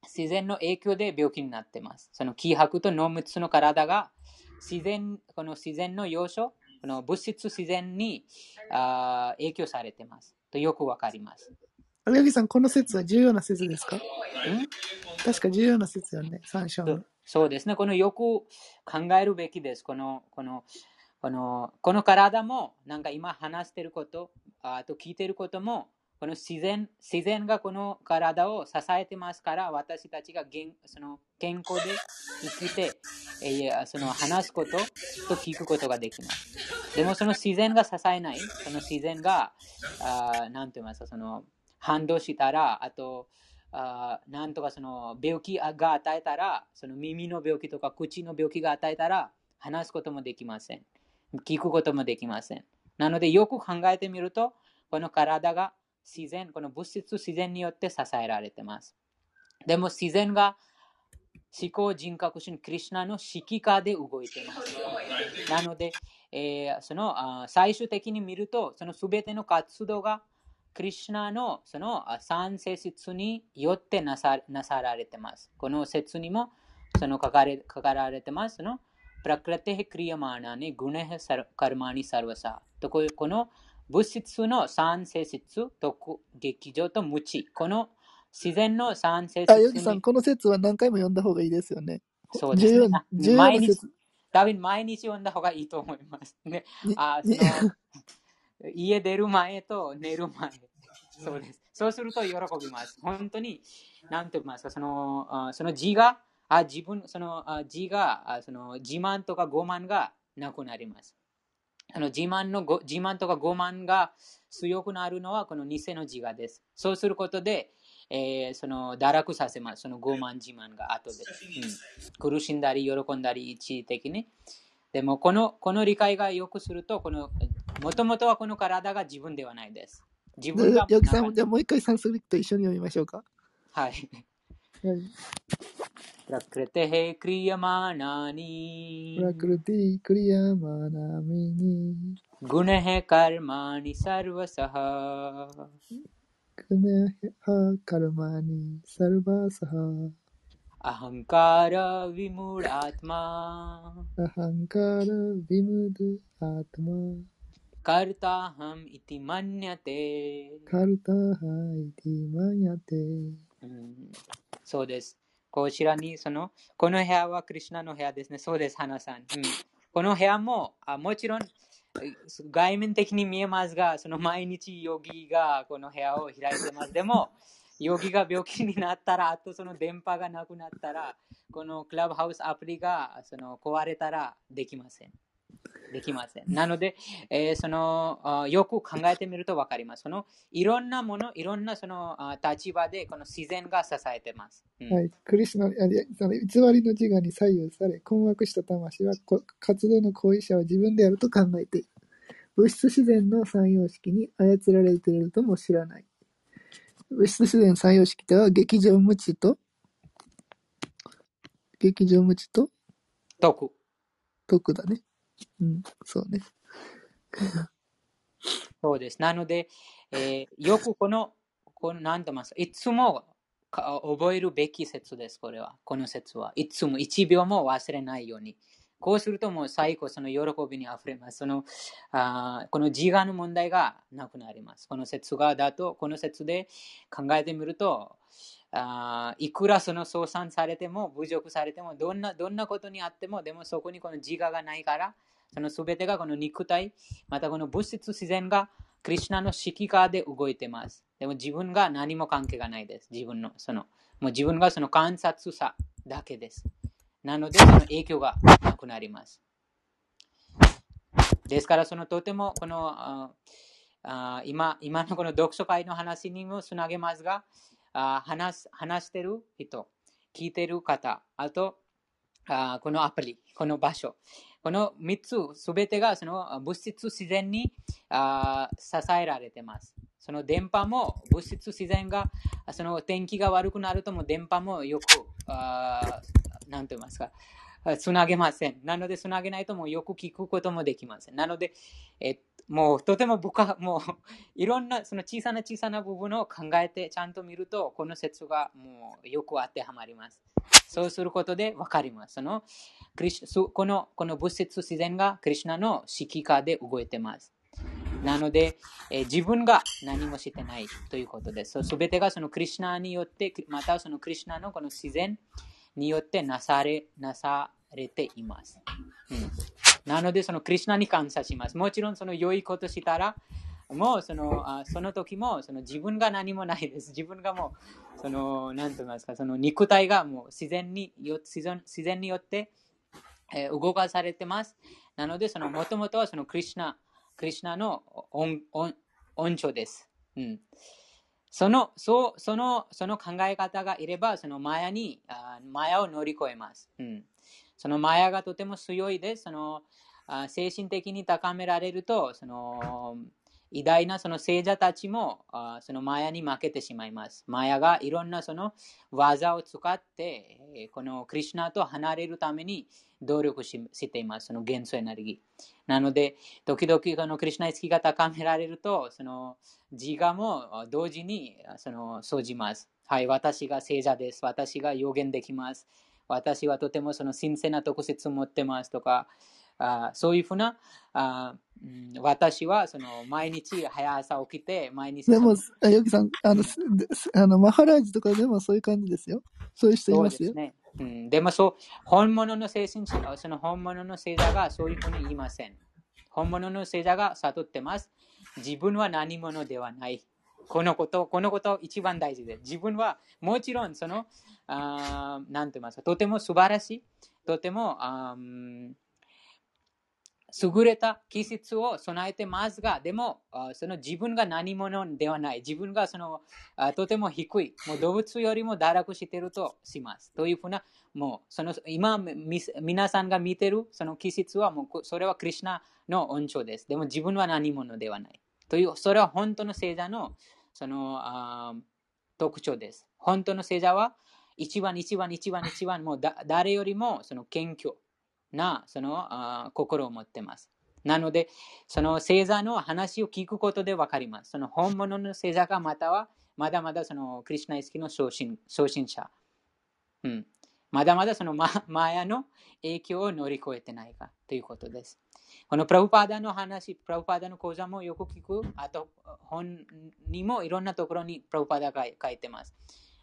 自然の影響で病気になっています。その気迫と濃密の体が自然この自然の要素この物質自然にあ影響されてます。とよくわかります。青柳さん、この説は重要な説ですか？確か重要な説よね、三章の。そうですね。このよく考えるべきです。この、この、この、この体も、なんか今話していること、あと聞いていることも、この自然、自然がこの体を支えてますから、私たちがその健康で生きて、えー、その話すことと聞くことができます。でもその自然が支えない、その自然が、あなんて言いますか、その反動したら、あと、なんとかその病気が与えたら、その耳の病気とか口の病気が与えたら、話すこともできません。聞くこともできません。なので、よく考えてみると、この体が自然、この物質自然によって支えられています。でも自然が思考人格心クリュナの指揮下で動いています。なので、えー、その最終的に見ると、その全ての活動がクリシュナのその三性質によってなさなさられてます。この説にもその書かれ書かられてます。そのプラクラテヘクリヤマーナにグネヘカルマニサルワサ。とこの物質の三性質、と劇場と無知。この自然の三性質あ、ヨギさん、この説は何回も読んだ方がいいですよね。そうですね。重要な説。多分毎日読んだ方がいいと思いますね。あその家出る前と寝る前。そうです。そうすると喜びます。本当に、なんて言いますか、そのその自が、あ自分、その自が、その自慢とか傲慢がなくなります。あの自慢の自慢とか傲慢が強くなるのはこの偽の自我です。そうすることで、えー、その堕落させます。その傲慢自慢が後で、うん。苦しんだり喜んだり一時的に。でもこのこの理解がよくすると、このもともとはこの体が自分ではないです。自分が。よきさん、じゃあもう一回サンスクリット一緒に読みましょうか。はい。प्रकृतेः क्रियमाणानि। प्रकृति क्रियमाणानि गुणः कर्माणि सर्वसः गुणः कर्माणि सर्वसः अहङ्कार विमूढात्मा। अहङ्कार विमुद आत्मा कर्ताहम् इति मन्यते। कर्ताः इति मन्यते। そうです。こちらに、その、この部屋はクリュナの部屋ですね。そうです、花さん。うん、この部屋もあ、もちろん、外面的に見えますが、その毎日ヨギがこの部屋を開いてます。でも、ヨギが病気になったら、あとその電波がなくなったら、このクラブハウスアプリがその壊れたらできません。できません。なので、えー、そのよく考えてみると分かります。そのいろんなもの、いろんなその立場でこの自然が支えてます。うん、はい、クリスナその偽りの自我に左右され、困惑した魂は活動の行為者は自分であると考えている。物質自然の三様式に操られているとも知らない。物質自然三様式とは、劇場無知と、劇場無知と、徳。徳だね。うん、そうね。そうです。なので、えー、よくこの、このなんと言いますいつも覚えるべき説です、これは。この説は。いつも1秒も忘れないように。こうするともう最後、その喜びにあふれます。そのあこの自我の問題がなくなります。この説がだと、この説で考えてみると、あいくらその相賛されても、侮辱されても、どんなどんなことにあっても、でもそこにこの自我がないから、その全てがこの肉体、またこの物質自然がクリュナの指揮下で動いてます。でも自分が何も関係がないです。自分の、その、もう自分がその観察さだけです。なので、その影響がなくなります。ですから、そのとてもこのあ今今のこの読書会の話にもつなげますが、あ話話してる人、聞いてる方、あとあこのアプリ、この場所、この3つすべてがその物質自然にあ支えられています。その電波も物質自然がその天気が悪くなるとも電波もよく何と言いますか、つなげません。なので、つなげないともよく聞くこともできません。なので、えもうとても深、もういろんなその小さな小さな部分を考えてちゃんと見ると、この説がもうよく当てはまります。そうすることで分かります。そのこのこの物質自然がクリュナの指揮下で動いてます。なので、えー、自分が何もしてないということです。すべてがそのクリュナによって、またそのクリュナのこの自然、によってなされなされています。うん、なので、そのクリュナに感謝します。もちろん、その良いことしたら、もうそのあその時もその自分が何もないです。自分がもう、その、なんと言いますか、その肉体がもう自然によ自然自然によって、えー、動かされてます。なので、そのもともとはそのクリュナ、クリュナの恩恩寵です。うんその、そう、その、その考え方がいれば、そのマヤに、あマヤを乗り越えます。うん。そのマヤがとても強いです。その、精神的に高められると、その、偉大なその聖者たちもそのマヤに負けてしまいます。マヤがいろんなその技を使って、このクリュナと離れるために努力ししています。その元素エネルギー。なので、時々このクリュナ意識が高められると、その自我も同時にその生じます。はい、私が聖者です。私が予言できます。私はとてもその神聖な特質を持ってますとか、あそういうふうなあ、うん私はその毎日早朝起きて、毎日でも、あヨギさん、あの、あのマハラージとかでもそういう感じですよ。そういう人いますよ。そうですね。うん、でもそう、本物の精神者、その本物の聖者がそういうふうに言いません。本物の聖者が悟ってます。自分は何者ではない。このこと、このこと一番大事で。自分はもちろんその、あなんて言いますか、とても素晴らしい、とても、あ優れた気質を備えてますが、でも、あその自分が何者ではない。自分がそのあとても低い。もう動物よりも堕落しているとします。というふうな、もうその今皆さんが見ているその気質はもうそれはクリュナの恩寵です。でも自分は何者ではない。という、それは本当の聖者のそのあ特徴です。本当の聖者は一番一番一番一番もうだ誰よりもその謙虚なそのあ心を持っています。なので、その星座の話を聞くことで分かります。その本物の星座かまたはまだまだそのクリュナ意識の昇進昇進者。うん。まだまだそのママヤの影響を乗り越えてないかということです。このプラブパーダの話、プラブパーダの講座もよく聞く。あと、本にもいろんなところにプラブパーダが書いてます。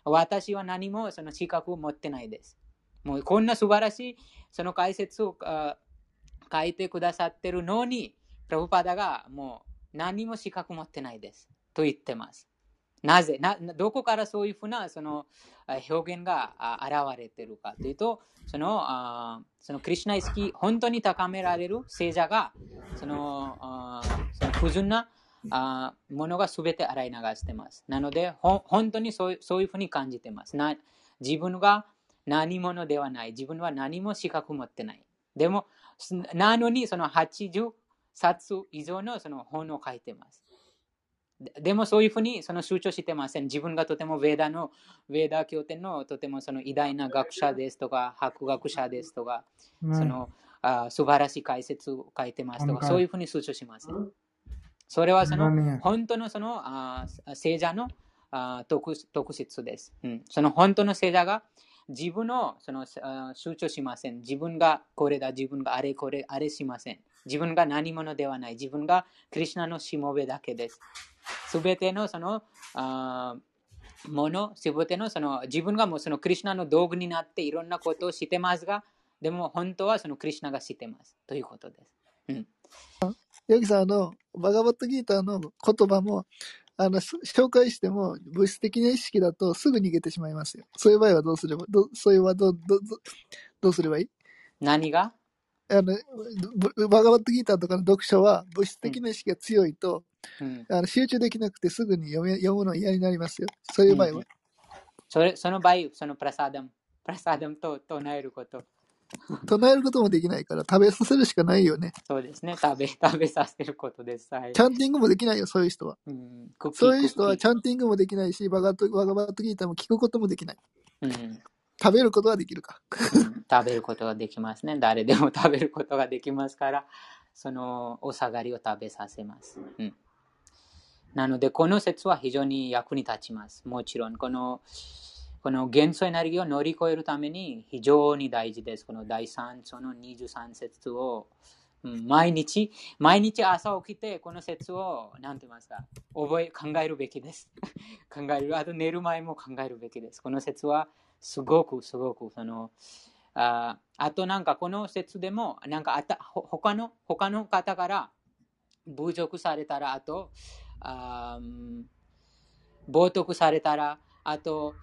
私は何もその資格を持ってないです。もうこんな素晴らしいその解説を書いてくださってるのに、プラブパーダがもう何も資格持ってないです。と言ってます。なぜ？などこからそういうふうなその表現が現れているかというと、そのあそのクリュナ意識、本当に高められる聖者が、そのあその不純なあものがすべて洗い流してます。なので、ほ本当にそうそういうふうに感じてます。な自分が何者ではない。自分は何も資格持ってない。でも、なのにその80冊以上のその本を書いてます。ででもそういうふうにその主張してません。自分がとてもヴェーダの、ヴェーダ経典のとてもその偉大な学者ですとか、博学者ですとか、そのあ素晴らしい解説を書いてますとか、そういうふうに主張しません。それはその本当のそのあ聖者のあ特特質です、うん。その本当の聖者が自分をそのあ主張しません。自分がこれだ、自分があれこれ、あれしません。自分が何者ではない。自分がクリュナのしもべだけです。すべてのそのあもの、すべてのその自分がもうそのクリュナの道具になっていろんなことをしてますが、でも本当はそのクリュナがしてます。ということです。うん、ヨギさん、あの、バガバットギーターの言葉も、あの、す紹介しても、物質的な意識だとすぐ逃げてしまいますよ。そういう場合はどうすれば、どそういう場合はどうどうどうどうすればいい？何が？あの、ぶバガバットギーターとかの読書は物質的な意識が強いと、うん、あの集中できなくてすぐに読め読むの嫌になりますよ。そういう場合は。それその場合、そのプラサダム、プラサダムと唱えること。唱えることもできないから食べさせるしかないよね。そうですね。食べ、食べさせることです。はいチ。ャンティングもできないよ、そういう人は。うん、そういう人はチャンティングもできないし、バガバットギーターも聞くこともできない。うん食べることはできるか。食べることができますね。誰でも食べることができますから、そのお下がりを食べさせます。うん、なので、この説は非常に役に立ちます。もちろん、このこの元素エネルギーを乗り越えるために非常に大事です。この第3章の23節を、うん毎日、毎日朝起きて、この説を、なんて言いますか、覚え、考えるべきです。考える。あと寝る前も考えるべきです。この説は、すごく、すごく、その、ああとなんかこの説でも、なんかあた他の他の方から侮辱されたら、あと、あ冒涜されたら、あと、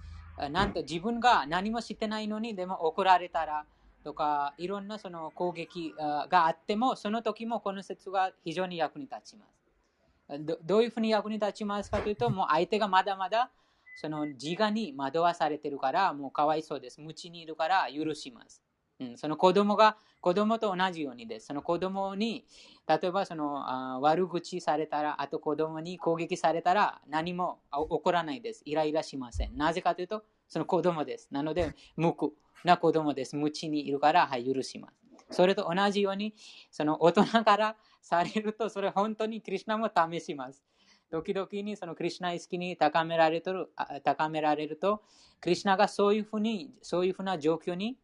なんと自分が何もしてないのに、でも怒られたら、とか、いろんなその攻撃があっても、その時もこの説が非常に役に立ちます。どどういうふうに役に立ちますかというと、もう相手がまだまだその自我に惑わされてるから、もうかわいそうです。無知にいるから許します。うん、その子供が、子供と同じようにです。その子供に、例えばそのあ悪口されたら、あと子供に攻撃されたら何も起こらないです。イライラしません。なぜかというと、その子供です。なので、無垢な子供です。無知にいるから、はい、許します。それと同じように、その大人からされると、それ本当にクリュナも試します。時々にそのクリュナ意識に高められてる高められると、クリュナがそういうふうに、そういうふうな状況に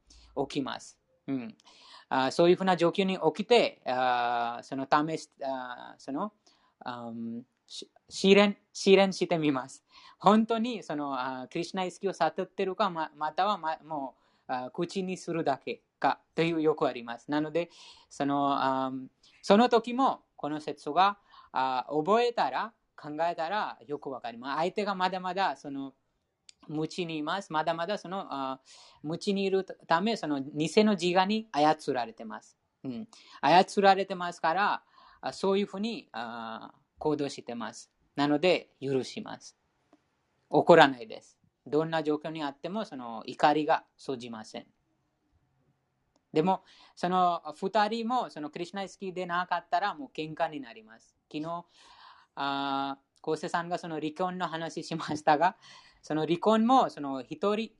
起きます。うん、あそういうふうな状況に起きて、あその試し、あその、あん試練、試練してみます。本当にそのあクリュナ意識を悟ってるか、ままたは、ま、もうあ口にするだけかというよくあります。なので、そのあその時もこの説があ覚えたら、考えたらよくわかります。相手がまだまだその無知にいます。まだまだそのあ無知にいるため、その偽の自我に操られてます。うん、操られてますから、そういうふうに行動してます。なので、許します。怒らないです。どんな状況にあっても、その怒りが生じません。でも、その二人も、そのクリュナ意識でなかったら、もう喧嘩になります。昨日、あー、昴生さんがその離婚の話しましたが、その離婚も、その一人、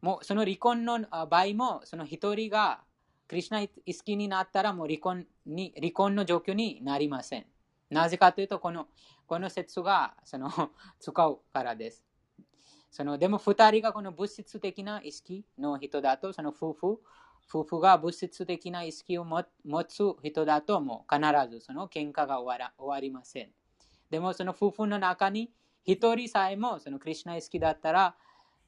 もその離婚の場合も、その一人がクリュナ意識になったら、もう離婚に離婚の状況になりません。なぜかというと、このこの説がその 使うからです。そのでも二人がこの物質的な意識の人だと、その夫婦、夫婦が物質的な意識を持持つ人だと、もう必ずその喧嘩が終わら終わりません。でもその夫婦の中に一人さえもそのクリュナ意識だったら、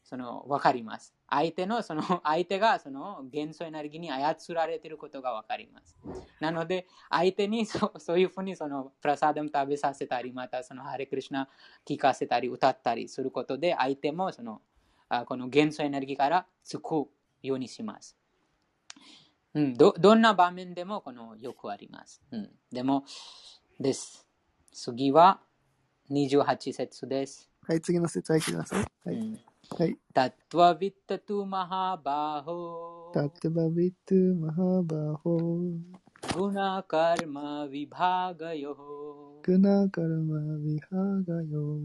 その分かります。相手のその相手がその元素エネルギーに操られていることが分かります。なので、相手にそそういうふうにそのプラサダム食べさせたり、またそのハレクリシナ聞かせたり、歌ったりすることで、相手もそのあこの元素エネルギーからつくようにします。うん、どどんな場面でもこのよくあります。うん、でも、です。次は28節です。はい、次の説入ってください。はい。うんはい。タトワビッタトゥマハバホタトバビトゥマハバホグナカルマヴィバーガヨグナカルマビハガヨ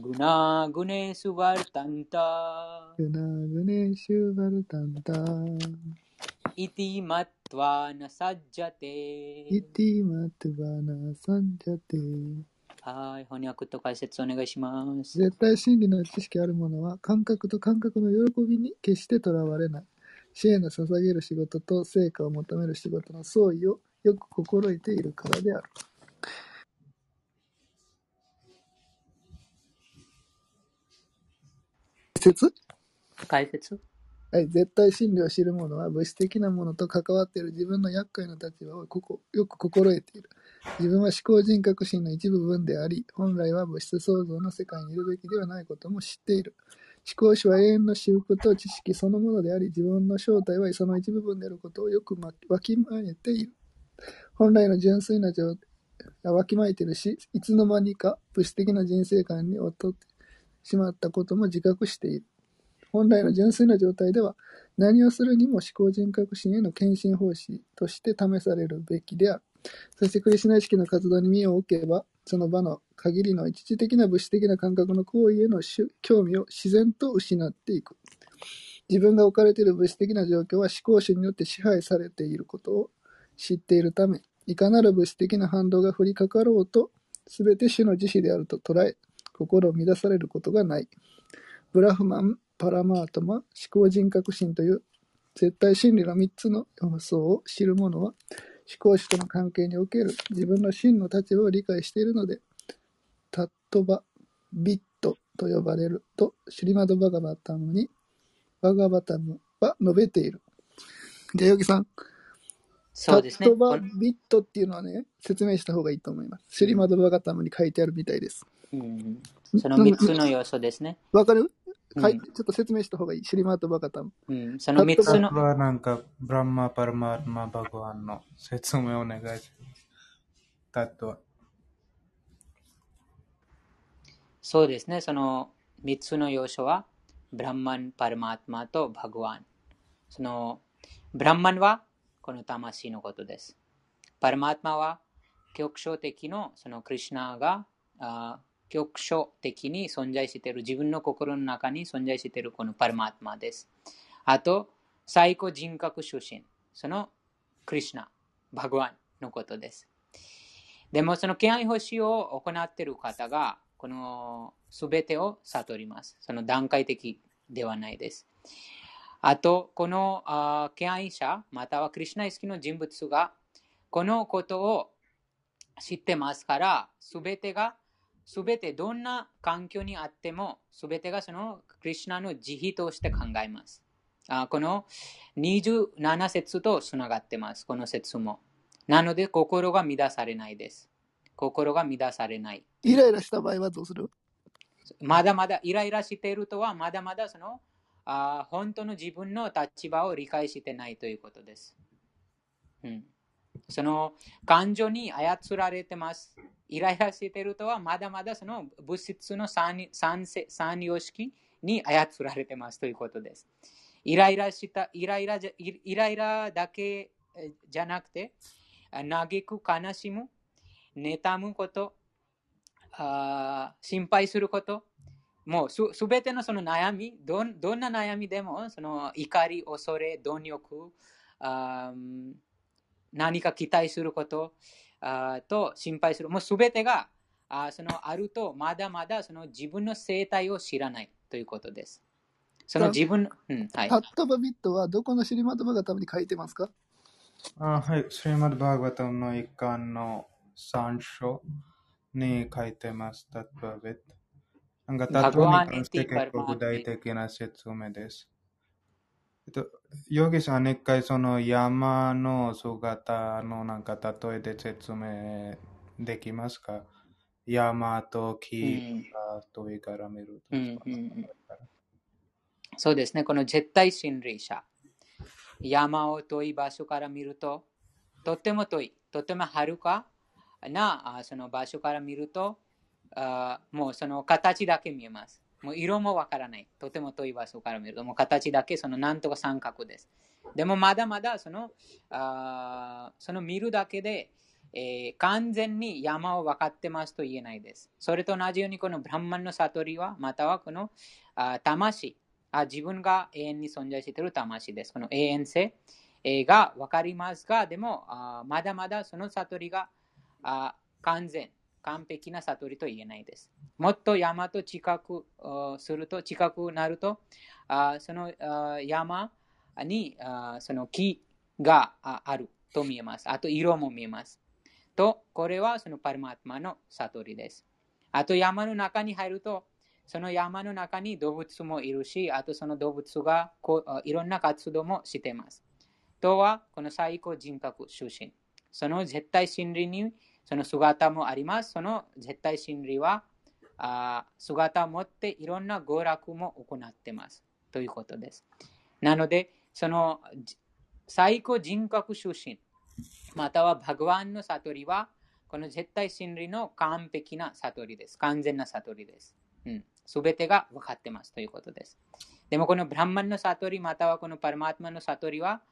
グナグネスワルタンタグナグネシュバルタンタイティマッジャテイティマトゥバナサンジャテはい、翻訳と解説お願いします。絶対真理の知識ある者は感覚と感覚の喜びに決してとらわれない。死への捧げる仕事と成果を求める仕事の相違をよく心得ているからである。説？解説？はい、絶対真理を知る者は物質的なものと関わっている自分の厄介な立場をここよく心得ている。自分は思考人格心の一部分であり、本来は物質創造の世界にいるべきではないことも知っている。思考主は永遠の私服と知識そのものであり、自分の正体はその一部分であることをよくまわきまえている。本来の純粋な状態わきまえているし、いつの間にか物質的な人生観に劣ってしまったことも自覚している。本来の純粋な状態では、何をするにも思考人格心への献身方針として試されるべきである。そしてクリシュナ意識の活動に身を置けば、その場の限りの一時的な物質的な感覚の行為への興味を自然と失っていく。自分が置かれている物質的な状況は思考主によって支配されていることを知っているため、いかなる物質的な反動が降りかかろうと、すべて主の自死であると捉え、心を乱されることがない。ブラフマン、パラマートマ、思考人格心という絶対真理の3つの要素を知る者は、思考主との関係における自分の真の立場を理解しているので、タットバ、ビットと呼ばれると、シュリマドバガバタムに、バガバタムは述べている。じゃあ、ヨギさん、そうですね。タットバビットっていうのはね、説明した方がいいと思います。シュリマドバガタムに書いてあるみたいです。うん、その3つの要素ですね。わかる？うんはい、ちょっと説明した方がいい。シュリマドバガタム。うん、その3つの、はなんか、ブランマ・パラマーマ・バグワンの説明をお願いします。タットは。そうですね。その3つの要素は、ブランマン、パルマートマとバグワン。そのブランマンはこの魂のことです。パラマートマは局所的のそのクリュナが局所的に存在している自分の心の中に存在しているこのパラマーマです。あと、最高人格出身、そのクリュナ、バグワンのことです。でもその敬愛星を行っている方が、このすべてを悟ります。その段階的ではないです。あと、この敬愛者、またはクリュナ意識の人物が、このことを知ってますから、すべてが、すべてどんな環境にあっても、すべてがそのクリュナの慈悲として考えます。あこの27節とつながってます、この節も。なので、心が乱されないです。心が乱されない。イライラした場合はどうする？まだまだイライラしているとは、まだまだそのあ本当の自分の立場を理解してないということです。うん、その感情に操られてます。イライラしているとは、まだまだその物質の三様式に操られてますということです。イライラしたイライライライラだけじゃなくて、嘆く、悲しむ、妬むこと、あ心配すること、もうすべてのその悩みど、どんな悩みでも、その怒り、恐れ、貪欲、あ何か期待することあと心配する、もうすべてがあそのあると、まだまだその自分の生態を知らないということです。その自分、うん、はい。ハッタバビットはどこのシリマトバガタムに書いてますか？あはい。シリマトバガタムの一巻の3章に書いてます。タッバビット。なんか、タッバに関して結構具体的な説明です。えっと、ヨギさん、一回その山の姿のなんか例えで説明できますか？山と木が遠いから見ると、うんうんうん。そうですね、この絶対心理者。山を遠い場所から見ると、とても遠い、とてもはるかなその場所から見ると、あもうその形だけ見えます。もう色もわからない。とても遠い場所から見ると、もう形だけそのなんとか三角です。でもまだまだそのあその見るだけで、えー、完全に山を分かってますと言えないです。それと同じようにこのブランマンの悟りは、またはこのあ魂あ、自分が永遠に存在している魂です。この永遠性が分かりますが、でもあまだまだその悟りがあ完全、完璧な悟りと言えないです。もっと山と近くすると、近くなると、あその山にあその木があると見えます。あと色も見えます。と、これはそのパルマートマの悟りです。あと山の中に入ると、その山の中に動物もいるし、あとその動物がこいろんな活動もしています。とは、この最高人格出身。その絶対真理にその姿もあります。その絶対真理はあ姿を持っていろんな娯楽も行っています。ということです。なので、その最高人格出身、またはバグワンの悟りは、この絶対真理の完璧な悟りです。完全な悟りです。す、べ、てが分かってますということです。でもこのブランマンの悟り、またはこのパラマートマンの悟りは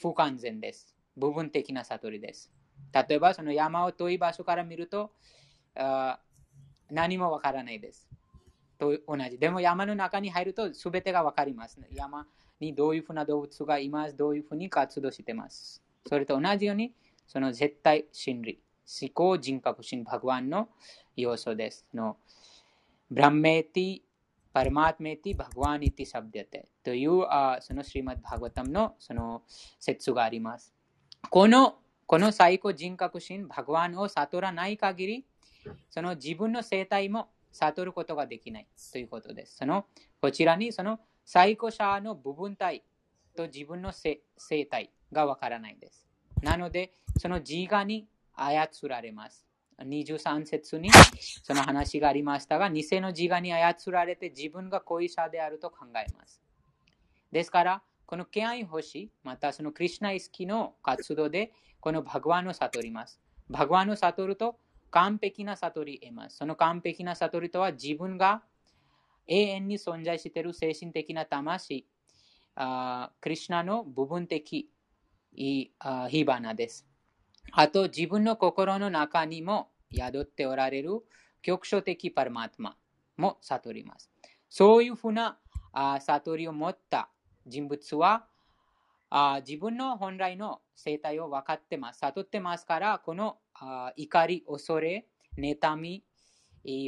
不完全です。部分的な悟りです。例えば、その山を遠い場所から見ると、あ何もわからないです。と同じ。でも山の中に入ると全てがわかります、山にどういうふうな動物がいます、どういうふうに活動してます。それと同じように、その絶対真理、至高人格神バグワンの要素です。のब्रह्मेति、परमात्मेति、भगवान् इति शब्द्यतेというあそのスリマッバグワタムのその説があります。このこの最高人格神、バグワンを悟らない限り、その自分の生態も悟ることができないということです。そのこちらにその最高者の部分体と自分の生態がわからないです。なので、その自我に操られます。23節にその話がありましたが、偽の自我に操られて自分が恋者であると考えます。ですから、この敬愛星、またそのクリュナ意識の活動で、このバグワンを悟ります。バグワンを悟ると、完璧な悟り得ます。その完璧な悟りとは自分が永遠に存在している精神的な魂あクリシナの部分的火花です。あと自分の心の中にも宿っておられる局所的パルマトマも悟ります。そういうふうなあ悟りを持った人物はあ自分の本来の生態を分かってます。悟ってますから、このあ怒り、恐れ、妬み、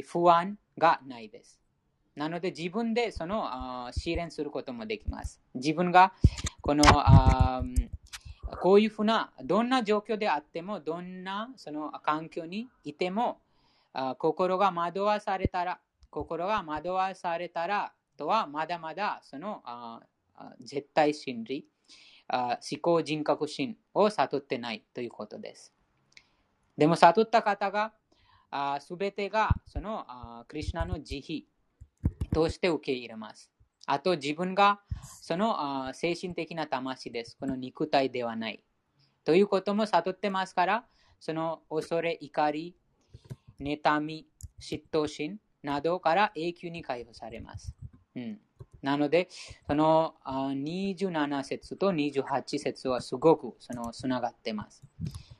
不安がないです。なので自分でそのあ試練することもできます。自分がこのあこういうふうなどんな状況であっても、どんなその環境にいても、あ心が惑わされたら、心が惑わされたらとはまだまだそのあ絶対真理、あ思考人格心を悟ってないということです。でも悟った方が、すべてがそのあクリュナの慈悲として受け入れます。あと自分がそのあ精神的な魂です。この肉体ではない。ということも悟ってますから、その恐れ、怒り、妬み、嫉妬心などから永久に解放されます。うん、なので、その27節と28節はすごくそのつながっています。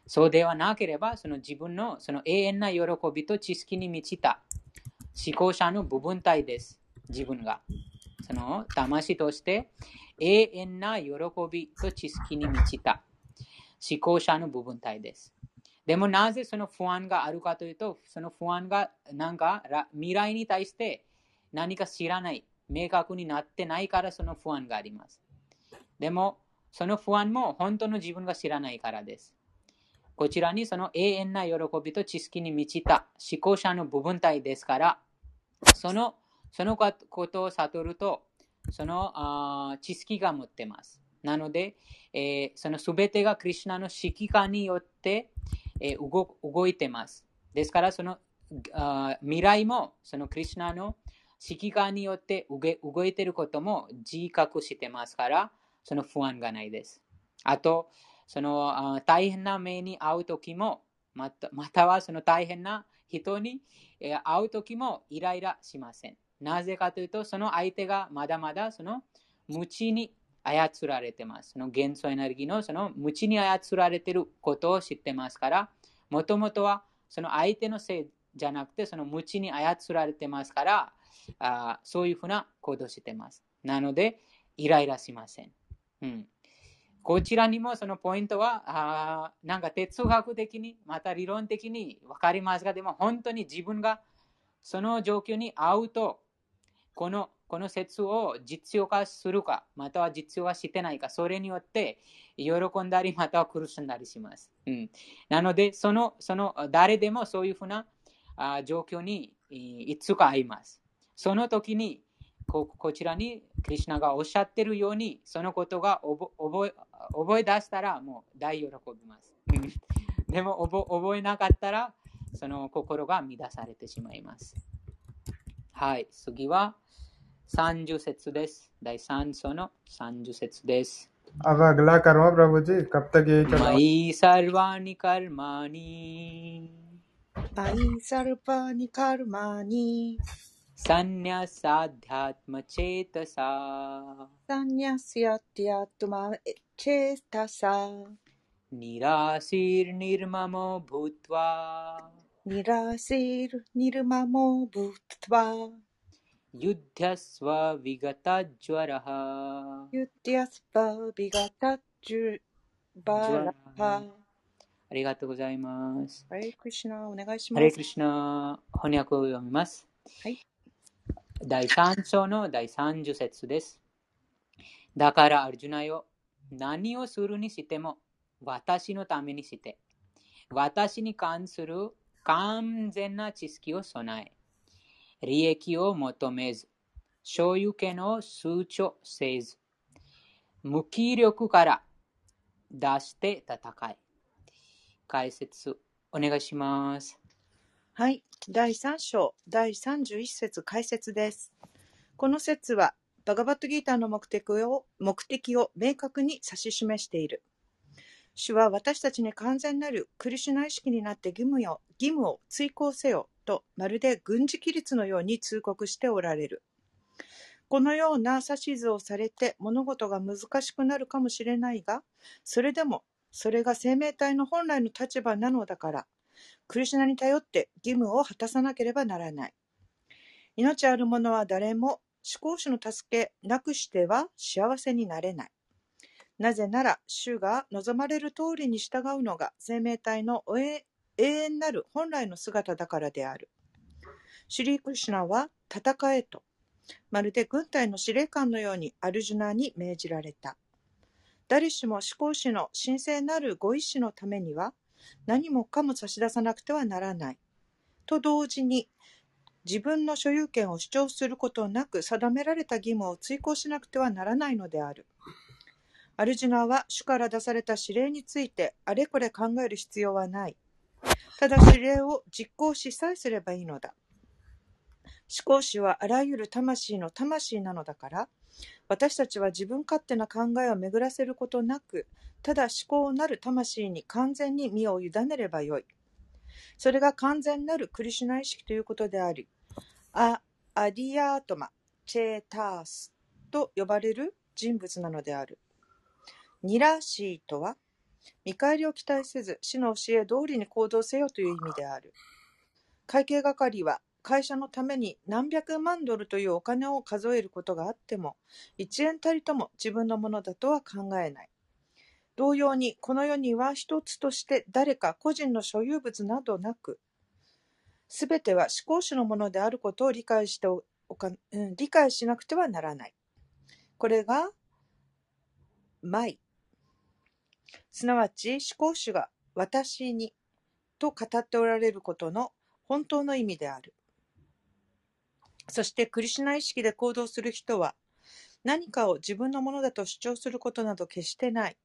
そうではなければ、その自分のその永遠な喜びと知識に満ちた思考者の部分体です。自分が。その魂として永遠な喜びと知識に満ちた思考者の部分体です。でもなぜその不安があるかというと、その不安がなんか未来に対して何か知らない、明確になってないからその不安があります。でも、その不安も本当の自分が知らないからです。こちらにその永遠な喜びと知識に満ちた思考者の部分体ですから、そのそのことを悟ると、そのあ知識が持ってます。なので、えー、そのすべてがクリュナの指揮下によって、えー、動動いてます。ですから、そのあ未来もそのクリュナの指揮下によって動いていることも自覚してますから、その不安がないです。あと、その大変な目に遭うときも、またまたはその大変な人に会うときもイライラしません。なぜかというと、その相手がまだまだその無知に操られてます。その元素エネルギーのその無知に操られてることを知ってますから、もともとはその相手のせいじゃなくて、その無知に操られてますから、あそういうふうな行動してます。なので、イライラしません。うん、こちらにもそのポイントは、あなんか哲学的に、また理論的に分かりますが、でも本当に自分がその状況に合うと、このこの説を実用化するか、または実用化してないか、それによって喜んだり、または苦しんだりします。うん、なので、そのその誰でもそういうふうなあ状況にいつか会います。その時にこ、こちらにクリュナがおっしゃってるように、そのことが覚え覚え出したらもう大喜びます。でも覚えなかったら、その心が乱されてしまいます。はい、次は30節です。第3章の30節です。अब अगला कर्म प्रभु जी कब तक यही चला मयि सर्वाणि कर्माणि मयि सर्वाणि कर्माणि संन्यासाध्यात्मचेतसा संन्यास्याध्यात्मचेतसा निराशीर्निर्ममो भूत्वा निराशीर्निर्ममो भूत्वा युध्यस्व विगतज्वरः युध्यस्व विगतज्वरः ありがとうございます。ハレクリシナ、お願いします。ハレクリシナ、翻訳を読みます。はい。 第3章の第30節です。だから、アルジュナよ、何をするにしても、私のためにして、私に関する完全な知識を備え、利益を求めず、所有権を数値せず、無気力から出して戦い。解説お願いします。はい。第3章、第31節解説です。この説は、バガバットギーターの目的を目的を明確に指し示している。主は私たちに完全なるクリシュナ意識になって義務よ義務を追行せよとまるで軍事規律のように通告しておられる。このような指図をされて物事が難しくなるかもしれないが、それでもそれが生命体の本来の立場なのだから、クリシュナに頼って義務を果たさなければならない。命ある者は誰も思考主の助けなくしては幸せになれない。なぜなら、主が望まれる通りに従うのが生命体の永遠なる本来の姿だからである。シュリークリシュナは戦えとまるで軍隊の司令官のようにアルジュナに命じられた。誰しも思考主の神聖なるご意志のためには何もかも差し出さなくてはならない。と同時に自分の所有権を主張することなく定められた義務を追行しなくてはならないのである。アルジナは主から出された指令についてあれこれ考える必要はない。ただ指令を実行しさえすればいいのだ。思考主はあらゆる魂の魂なのだから、私たちは自分勝手な考えを巡らせることなく、ただ思考なる魂に完全に身を委ねればよい。それが完全なるクリシュナ意識ということであり、ア・アディアートマ、チェータースと呼ばれる人物なのである。ニラシーとは、見返りを期待せず、死の教え通りに行動せよという意味である。会計係は会社のために何百万ドルというお金を数えることがあっても、一円たりとも自分のものだとは考えない。同様に、この世には一つとして誰か個人の所有物などなく、すべては思考主のものであることを理解しておか、うん、理解しなくてはならない。これが、イ。すなわち思考主が私にと語っておられることの本当の意味である。そしてクリシュナ意識で行動する人は、何かを自分のものだと主張することなど決してない。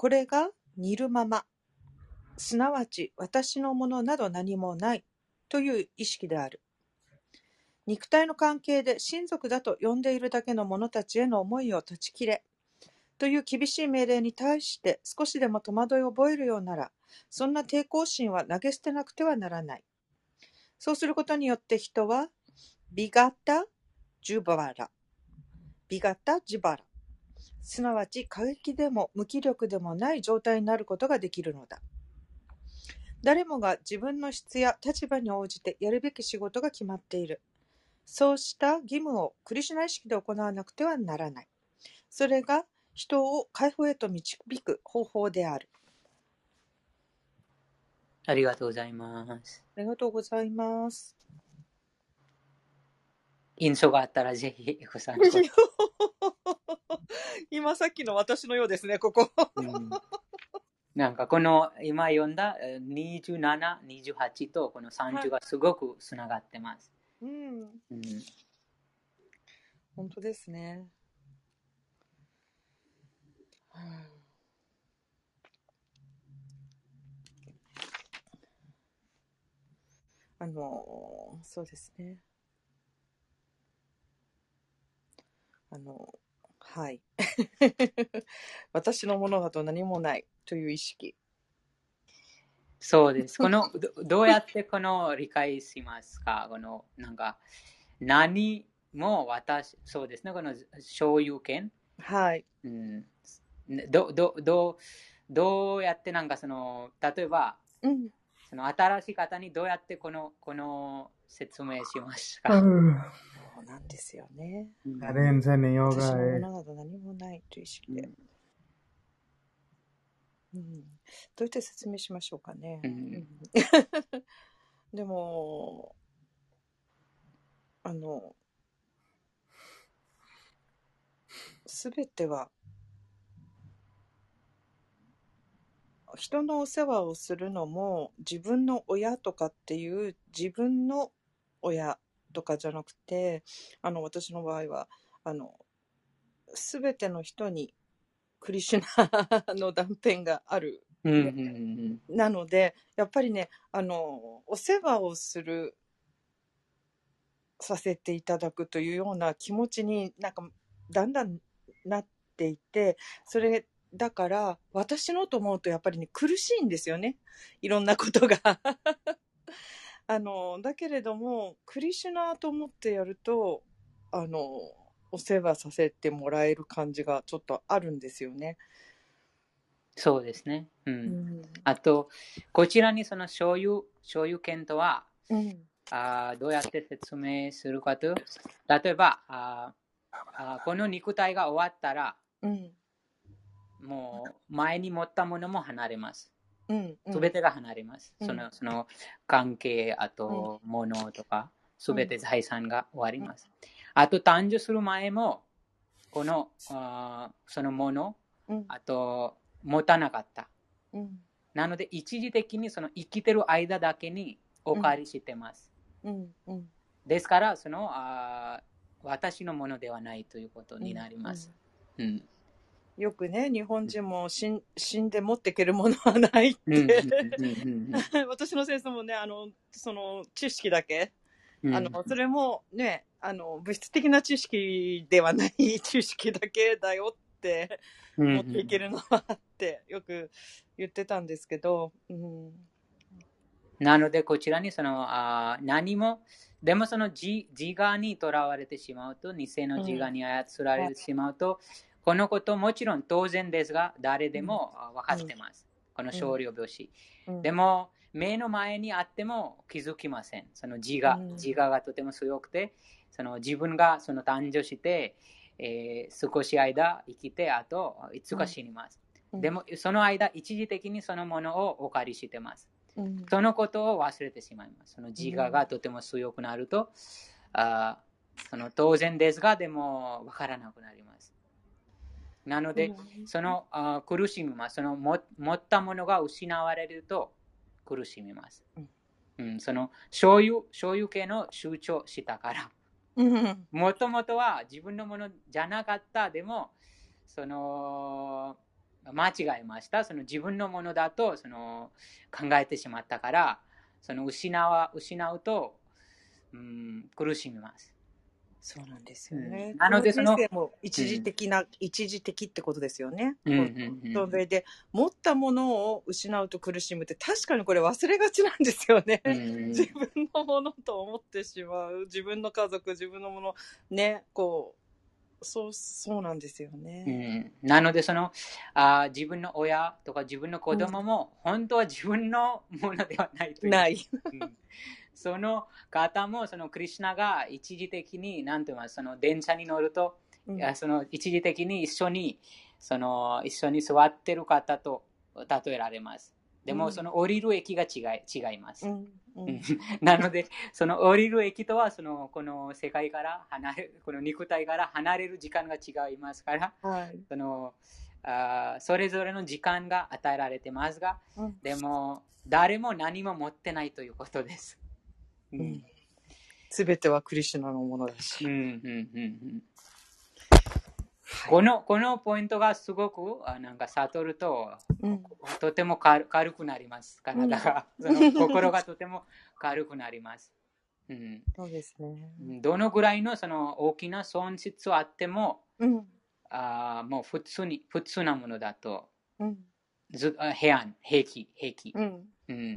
これが似るまま、すなわち私のものなど何もないという意識である。肉体の関係で親族だと呼んでいるだけの者たちへの思いを断ち切れという厳しい命令に対して少しでも戸惑いを覚えるようなら、そんな抵抗心は投げ捨てなくてはならない。そうすることによって人はビガタ・ジュバラ。ビガタ・ジュバラ。すなわち過激でも無気力でもない状態になることができるのだ。誰もが自分の質や立場に応じてやるべき仕事が決まっている。そうした義務をクリシュナ意識で行わなくてはならない。それが人を解放へと導く方法である。ありがとうございます。ありがとうございます。印象があったらぜひ、エコさん。今さっきの私のようですね、ここ。うん、なんかこの今読んだ27、28とこの30がすごくつながってます。はい、うん、うん。本当ですね。あの、そうですね。あの、はい。私のものだと何もないという意識。そうです。この、どうやってこの理解しますか？この、なんか、何も私、そうですね、この所有権？はい。うん、ど、ど、ど、どうやってなんかその、例えば、うん、その新しい方にどうやってこの、この説明しますか、うんそうなんですよね。全然ね、ヨガへ。私の何もないという意識で。うん、どうやって説明しましょうかね。うん、でも、あの、すべては、人のお世話をするのも自分の親とかっていう自分の親とかじゃなくて、あの、私の場合は、あの、すべての人にクリシュナの断片がある。なので、やっぱりね、あの、お世話をする、させていただくというような気持ちになんかだんだんなっていて、それだから私のと思うとやっぱりね苦しいんですよね。いろんなことがあの、だけれども、クリシュナと思ってやると、あの、お世話させてもらえる感じがちょっとあるんですよね。そうですね。う。うんん。あと、こちらにその所有、所有権とは、うん。あーどうやって説明するかと、例えば、あーあーこの肉体が終わったら、うん。もう前に持ったものも離れます。うん。すべてが離れます。うんそのその関係、あと物とか、すべて財産が終わります。あと誕生する前も、このあーそのもの、うん。あと持たなかった。うん。なので一時的にその生きてる間だけにお借りしてます。ですから、そのあー私のものではないということになります。うん。よくね、日本人も死ん死んで持っていけるものはないっうんうんて。うんうん 私の先生もね、あの、その知識だけ、うん。あの、それもね、あの、物質的な知識ではない 知識だけだよってうん持っていけるのはってよく言ってたんですけど、うん。なので、こちらにそのあー何も、でもその自自我にとらわれてしまうと、偽の自我に操られてしまうと、このこともちろん当然ですが、誰でもあ分かってます。この少量病死。うんで、も、目の前にあっても気づきません。その自我、うん自我がとても強くて、その自分がその誕生して、えー少し間生きて、あといつか死にます。うんでも、その間、一時的にそのものをお借りしてます。うん、そのことを忘れてしまいます。その自我がとても強くなると、あーその当然ですが、でも分からなくなります。なので、うんそのあー苦しみます。そのも持ったものが失われると苦しみます。うん、その所有所有権を主張したから。うん、もともとは自分のものじゃなかった。でも、その間違えました。その自分のものだとその考えてしまったから、その失わ失うと、うん、苦しみます。そうなんですよね。うんなのでそのも一時的な、一時的ってことですよね。うんうんうんそれで、持ったものを失うと苦しむって、確かにこれ忘れがちなんですよね。うん 自分のものと思ってしまう。自分の家族、自分のもの、ね、こう、そう、そうなんですようね。ん、なのでそのあー自分の親とか自分の子供も本当は自分のものではないというない。うんその方もそのクリュナが一時的に何て言いますその電車に乗ると、うん。その一時的に一緒にその一緒に座ってる方と例えられます。でうん。もその降りる駅が違い違います、うんううんん。なのでその降りる駅とはそのこの世界から離れこの肉体から離れる時間が違いますからはい。そのあーそれぞれの時間が与えられてますがうん。でも誰も何も持ってないということです。ううんすべてはクリシュナのものだし。うんうんうんうんこのこのポイントがすごくあなんか悟るとうんとても軽軽くなります。体が、その心がとても軽くなります。うん、そうですね。どのぐらいのその大きな損失はあってもうん。あーもう普通に普通なものだとうん。ずあ平安平気平気。うん。うん、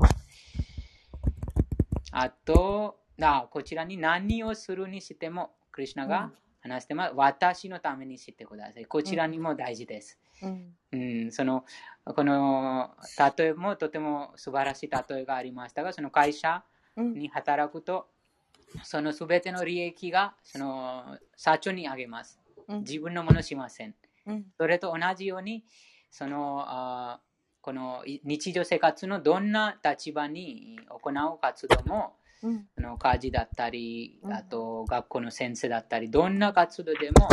あとあ、こちらに何をするにしても、クリュナが話してます、私のためにしてください。こちらにも大事です。うん。うん、そのこの例えもとても素晴らしい例えがありましたが、その会社うん。に働くと、そのすべての利益がその社長にあげます。うん。自分のものしません。うん。それと同じように、そのあこのい日常生活のどんな立場に行う活動も、うん。その家事だったりう、んあと学校の先生だったり、どんな活動でも、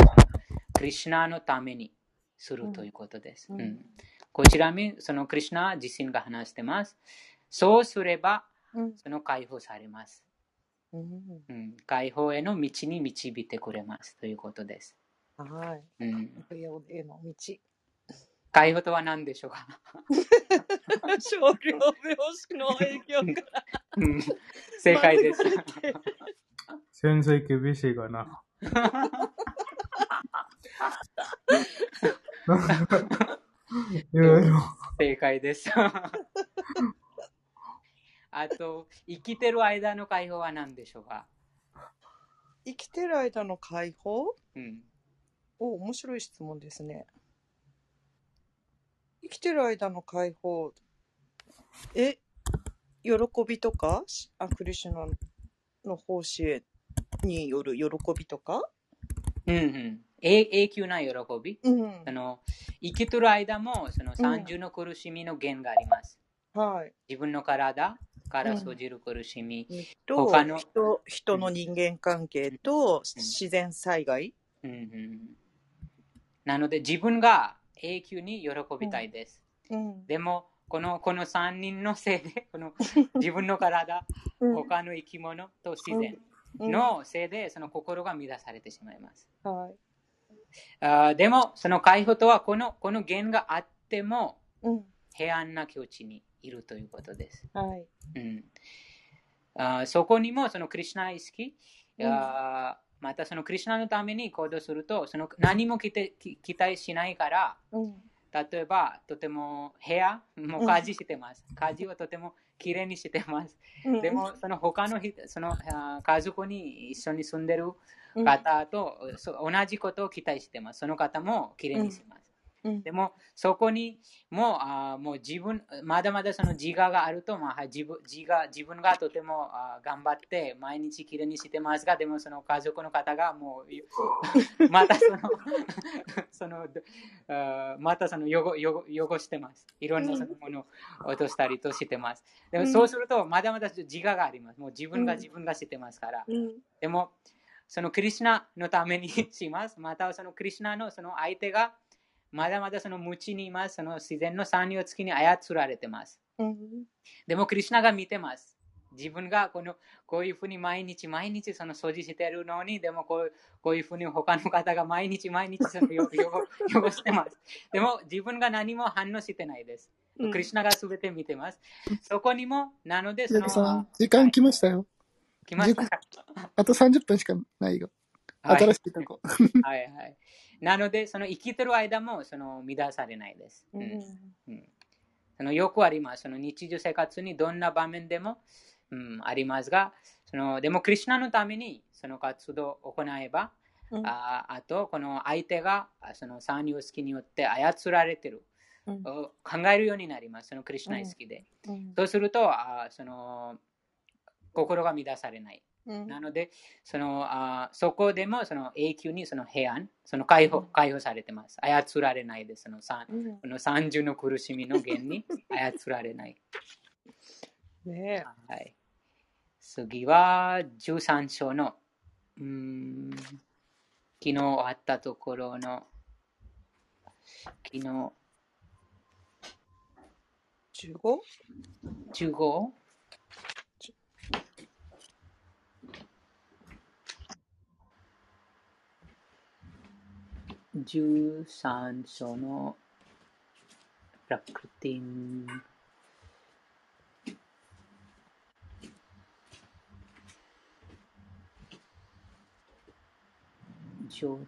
クリュナのためにするということです。うんうんこちらに、そのクリュナ自身が話してます。そうすれば、うん。その解放されます。うん。うん、解放への道に導いてくれますということです。はい。うん、不要への道。解放とは何でしょうか？少量病死の影響から。うん正解です。先生厳しいかな。いろいろ。正解です。あと、生きてる間の解放は何でしょうか、生きてる間の解放？うん、お、面白い質問ですね。生きてる間の解放、え、喜びとか、しあクリシュナの奉仕による喜びとか？うんうん。永永久な喜び？うんそ。の生きてる間もその三重の苦しみの源があります。はい。自分の体から生じる苦しみ。と他の人、人の人間関係と自然災害？うんうん、なので自分が永久に喜びたいです。うん。でもこのこの3人のせいで この自分の体、他の生き物と自然のせいでその心が乱されてしまいます。はい。あーでもその解放とはこのこの源があってもうん。平安な境地にいるということです。はい。うん、あーそこにもそのクリュナ意識、うんまたそのクリュナのために行動するとその何も期待期期待しないからうん。例えばとても部屋もう家事してます、家事をとてもきれいにしてます、うん。で、もその他の人その家族に一緒に住んでるうん。方と、同じことを期待してます。その方もきれいにします、うん。でもそこにもうあーもう自分まだまだその自我があると、まあ、自分自我自分がとてもあー頑張って毎日きれいにしてますがでもその家族の方がもう またその そのまたその汚汚汚してます。いろんなそのものを落としたりとしてます。でもそうするとまだまだ自我があります。もう自分が自分がしてますから、うん。でも、そのクリシュナのために します。また、そのクリシュナのその相手が、まだまだその無知にいます。その自然の産業付きに操られてます。うん。でも、クリシュナが見てます。自分がこのこういうふうに毎日毎日その掃除してるのに、でもこうこういうふうに他の方が毎日毎日そのよ 汚汚してます。でも自分が何も反応してないです。うんクリシュナが全て見てます。そこにも、なのでその、時間来ましたよ。来ましたかあと30分しかないよ。はい新しいとこ。は いはい。なので、その生きてる間もその乱されないです。ううんん。うんそのよくあります。その日常生活にどんな場面でも、うん、ありますが、そのでも、クリュナのためにその活動を行えば、うんああと、この相手があその三様式によって操られてる、うんを考えるようになります。そのクリュナ意識で。うんそうすると、あその心が乱されない。うんなので、そのあそこでもその永久にその平安、その解放解放されてます。操られないです。その三うんこの三重の苦しみの源に操られない。ねはい、次は13章のうーん昨日あったところの昨日え。15? 1513章のプラクティンじょ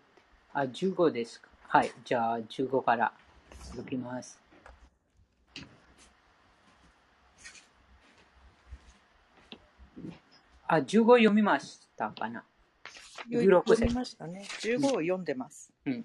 あ、15ですか。はい。じゃあ、15から続きます。あ、15読みましたかな？16読節みましたね。15を読んでます。うん。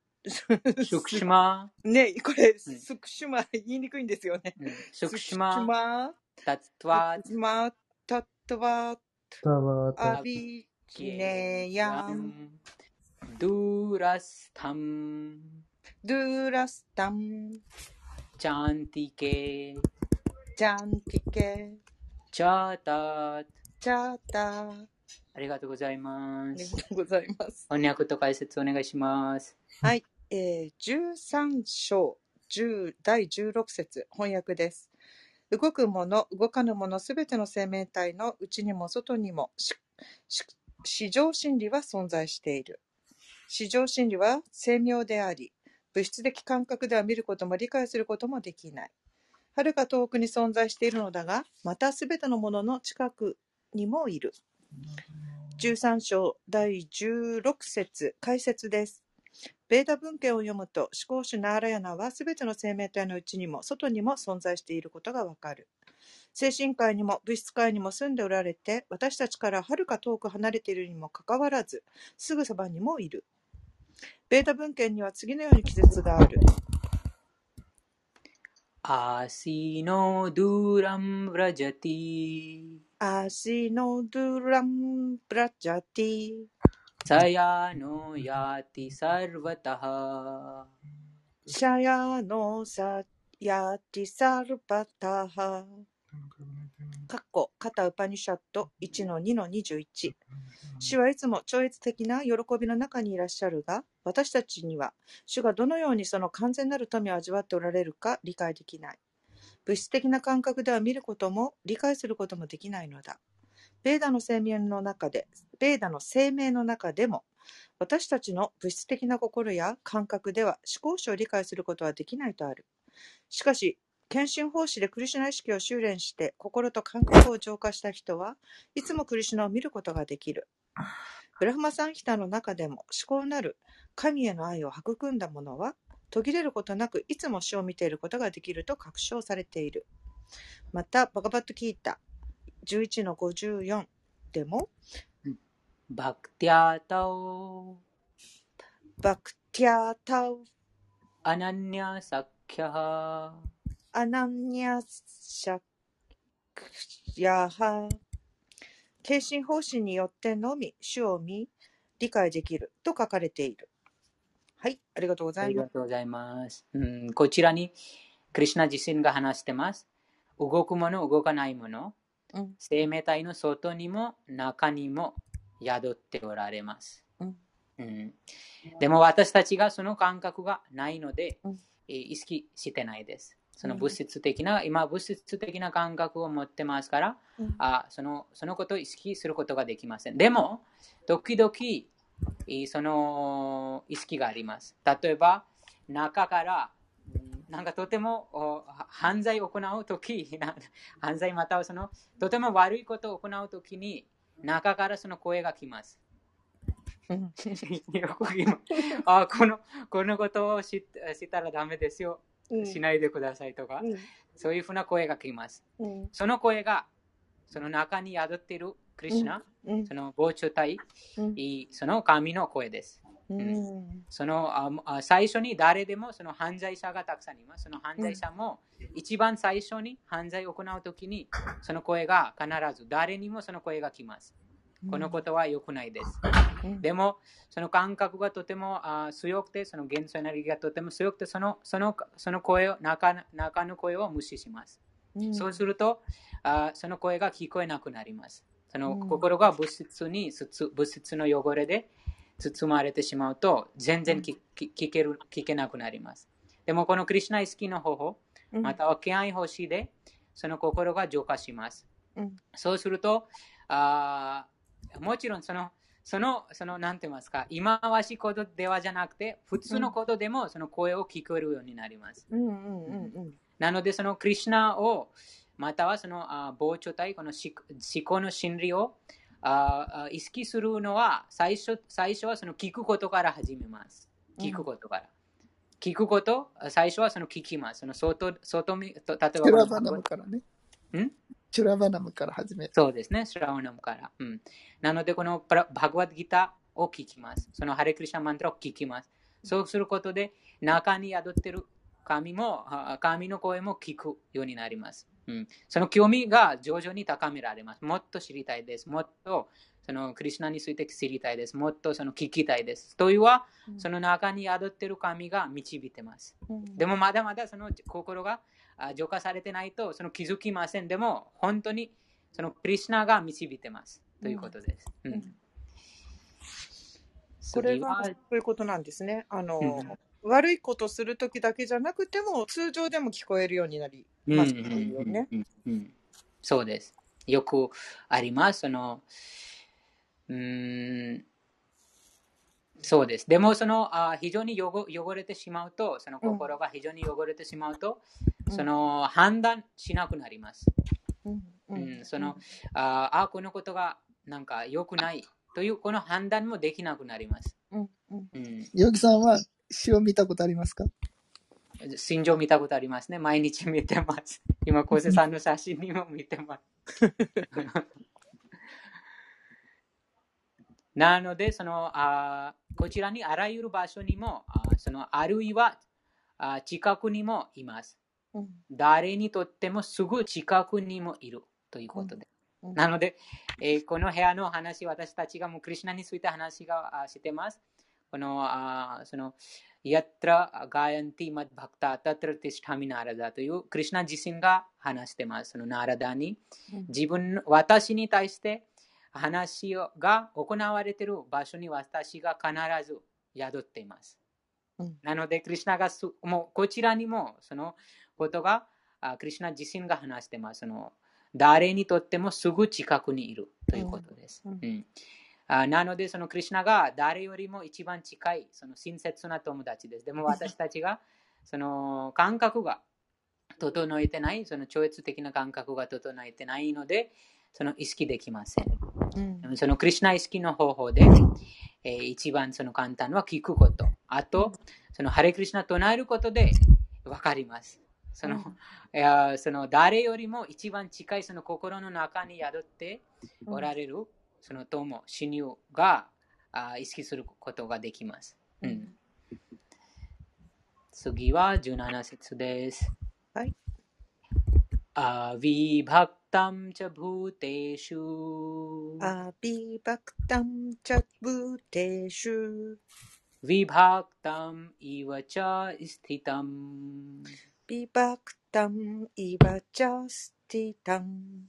タスチャブタナムアチャラムチャラムエヴァチャアチャラムチャラムエバチャスクシマタトワタダアビゲナムシュスクシマタスクシスクシマねこれ、うん。スクシマ言いにくいんですよね。スクシママタトワスクシマタトワタワタアビキネヤンドゥラスタムドゥラスタンチャンティケジャンティケチャータチャータあありがとうございます。りが。とうございます。翻訳と解説お願いします。はい、えー、13章10第16節翻訳です。動くもの、動かぬものすべての生命体の内にも外にもしし至上真理は存在している。市場心理は精妙であり、物質的感覚では見ることも理解することもできない。はるか遠くに存在しているのだが、またすべてのものの近くにもいる。13章第16節解説です。ベーダ文献を読むと、思考主ナーラヤナはすべての生命体のうちにも外にも存在していることがわかる。精神界にも物質界にも住んでおられて、私たちからはるか遠く離れているにもかかわらず、すぐそばにもいる。ベータ文献には次のように記述がある。アシノドゥランブラジャティアシノドゥランブラジャティサヤノヤティサルバタハシャヤノサヤティサルバタハかっこ、カタウパニシャット1の2の21。主はいつも超越的な喜びの中にいらっしゃるが、私たちには主がどのようにその完全なる富を味わっておられるか理解できない。物質的な感覚では見ることも理解することもできないのだ。ベーダの生命の中で、ベーダの生命の中でも、私たちの物質的な心や感覚では思考書を理解することはできないとある。しかし、献身奉仕でクリシュナ意識を修練して心と感覚を浄化した人はいつもクリシュナを見ることができる。ブラフマサンヒタの中でも至高なる神への愛を育んだ者は途切れることなくいつも死を見ていることができると確証されている。また、バガバットキータ11の54でも、भक्त्या त्व भक्त्या त्व अनन्यया शक्यः अनन्यया शクヤハ継信方針によってのみ主を見理解できると書かれている。はい、ありがとうございます。ありがとうございます。うん、こちらにクリュナ自身が話してます。動くもの、動かないもの、うん、生命体の外にも中にも宿っておられます。うん、うん、でも私たちがその感覚がないので、うん、意識してないです。その物質的な、今物質的な感覚を持ってますから、うん、あそのそのことを意識することができません。でも、時々その意識があります。例えば、中からなんかとても犯罪を行うとき、犯罪またはそのとても悪いことを行うときに、中からその声が来ます。あこのこのことを知ったらダメですよ。しないでくださいとか、うん、そういうふうな声が来ます。うん、その声が、その中に宿っているクリュナ、うん、その膨張体、その神の声です。そのあ最初に誰でもその犯罪者がたくさんいます。その犯罪者も一番最初に犯罪を行うときにその声が必ず誰にもその声が来ます。このことは良くないです。でも、その感覚がとてもあ強くて、その元素エネルギーがとても強くて、そのそのその声を中、中の声を無視します。そうするとあ、その声が聞こえなくなります。その心が物質に、物質の汚れで包まれてしまうと、全然聞ける聞けなくなります。でも、このクリュナイスキの方法、または気合星で、その心が浄化します。そうすると、あもちろんその、その、その、なんて言いますか、今わしことではじゃなくて、普通のことでもその声を聞こえるようになります。なので、そのクリュナを、またはそのあ膨張体、この思考の心理をあ意識するのは最初、最初はその聞くことから始めます。聞くことから。聞くこと、最初はその聞きます。その外、外、例えば。からね。ん？シュラバナムから始める。そうですね、シュラバナムから。うん、なので、このバグワッドギターを聞きます。そのハレクリシャマントラを聞きます。そうすることで、中に宿っている神も、神の声も聞くようになります。うん、その興味が徐々に高められます。もっと知りたいです。もっとそのクリュナについて知りたいです。もっとその聞きたいです。というは、その中に宿っている神が導いてます。でもまだまだその心が浄化されてないとその気づきません。でも本当にそのクリュナが導いてます。ということです。うんうん、これはそういうことなんですね。あの、うん、悪いことするときだけじゃなくても通常でも聞こえるようになりますよね。そうです。よくあります。そのうんそうです。でも、そのあ非常に汚汚れてしまうと、その心が非常に汚れてしまうと、うんその判断しなくなります。うんううんん、そのああ、このことがなんか良くないというこの判断もできなくなります。うんうんうん、ヨギさんは詩を見たことありますか？心情見たことありますね。毎日見てます。今、小瀬さんの写真にも見てます。なので、そのあこちらにあらゆる場所にも、あそのあるいはあ近くにもいます。うん誰にとってもすぐ近くにもいるということで。うんなので、えーこの部屋の話、私たちがもうクリュナについて話があしてます。この、あその、ヤトラガヤンティマッバクタタトラティスタミナラダというクリュナ自身が話してます。そのナラダにうん自分、私に対して話が行われている場所に私が必ず宿っています。うんなので、クリュナがすもうこちらにもそのことがあクリュナ自身が話してます。その誰にとってもすぐ近くにいるということです。うんうんあなので、そのクリュナが誰よりも一番近い、その親切な友達です。でも私たちがその感覚が整えてない、その超越的な感覚が整えてないので、その意識できません。うんそのクリュナ意識の方法で、えー一番その簡単は聞くこと。あと、そのハレクリシナ唱えることで分かります。その、いやその誰よりも一番近いその心の中に宿っておられる、その友、親友があ意識することができます。うん、次は17節です。はい。अविभक्तं च भूतेषु अविभक्तं च भूतेषु विभक्तम् इव च स्थितम् विभक्तम् इव च स्थिタム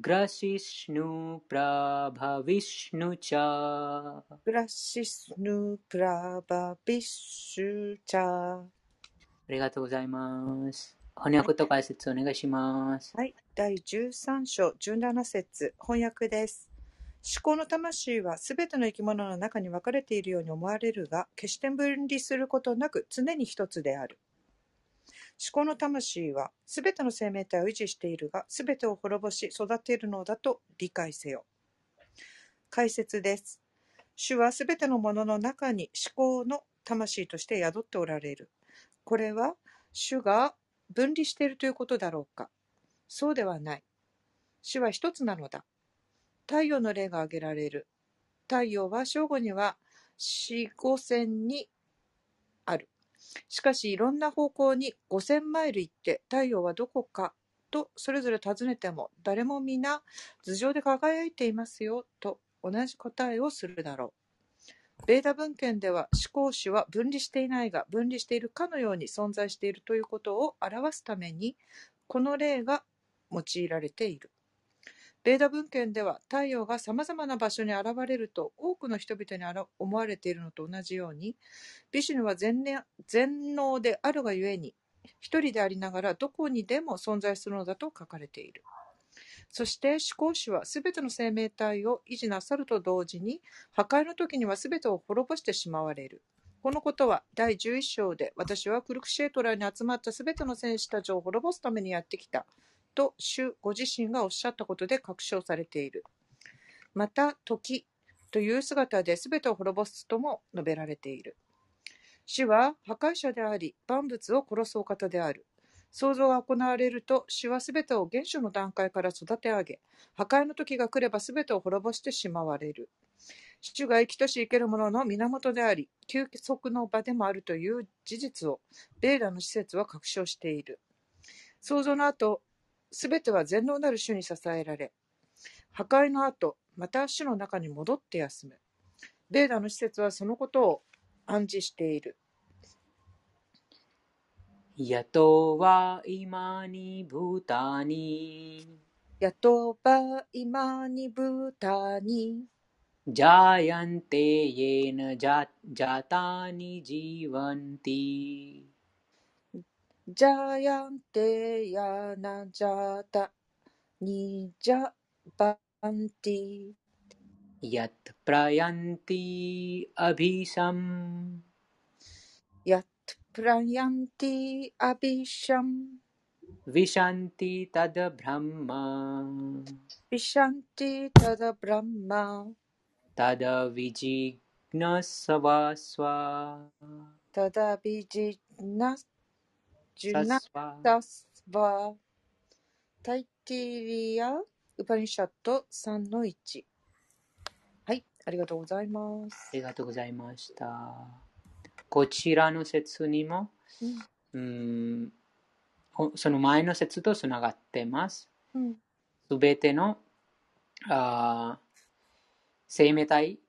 ग्रसिष्णु प्रभविष्णु च グラシスヌプラバビッシュチャありがとうございます。翻訳と解説お願いします。はい、第13章17節翻訳です。 思考の魂はすべての生き物の中に分かれているように思われるが、決して分離することなく常に一つである。思考の魂はすべての生命体を維持しているが、すべてを滅ぼし育てるのだと理解せよ。解説です。主はすべてのものの中に思考の魂として宿っておられる。これは主が分離しているということだろうかそうではない。主は一つなのだ。太陽の例が挙げられる。太陽は正午には四五千にある。しかしいろんな方向に五千マイル行って太陽はどこかとそれぞれ尋ねても誰も皆頭上で輝いていますよと同じ答えをするだろう。ベーダ文献では思考主は分離していないが分離しているかのように存在しているということを表すためにこの例が用いられている。ベーダ文献では太陽がさまざまな場所に現れると多くの人々に思われているのと同じようにビシュヌは全然全能であるがゆえに一人でありながらどこにでも存在するのだと書かれている。そして思考主はすべての生命体を維持なさると同時に破壊の時にはすべてを滅ぼしてしまわれる。このことは第11章で私はクルクシェートラーに集まったすべての戦士たちを滅ぼすためにやってきたと主ご自身がおっしゃったことで確証されている。また時という姿で全てを滅ぼすとも述べられている。主は破壊者であり万物を殺すお方である。創造が行われると主は全てを原初の段階から育て上げ破壊の時が来れば全てを滅ぼしてしまわれる。主が生きとし生けるものの源であり、休息の場でもあるという事実を、ベーダの施設は確証している。創造の後、すべては全能なる主に支えられ、破壊の後、また主の中に戻って休む。ベーダの施設はそのことを暗示している。野党は今にブタに。野党は今にブタに。ジャイアンテイエナジャタニジワンティ。Jayante Yanajata Nijabanti यत् प्रयन्ति अभीशम् Yat Prayanti Abhisham विशन्ति तद् ब्रह्म Vishanti Tada Brahma तद विजिज्ञस्वास्वा Tada Junakta タイティリア・ウパニシャット3の1。はい、ありがとうございます。ありがとうございました。こちらの説にも、うん、うんその前の説とつながってます。す、べ、てのあ生命体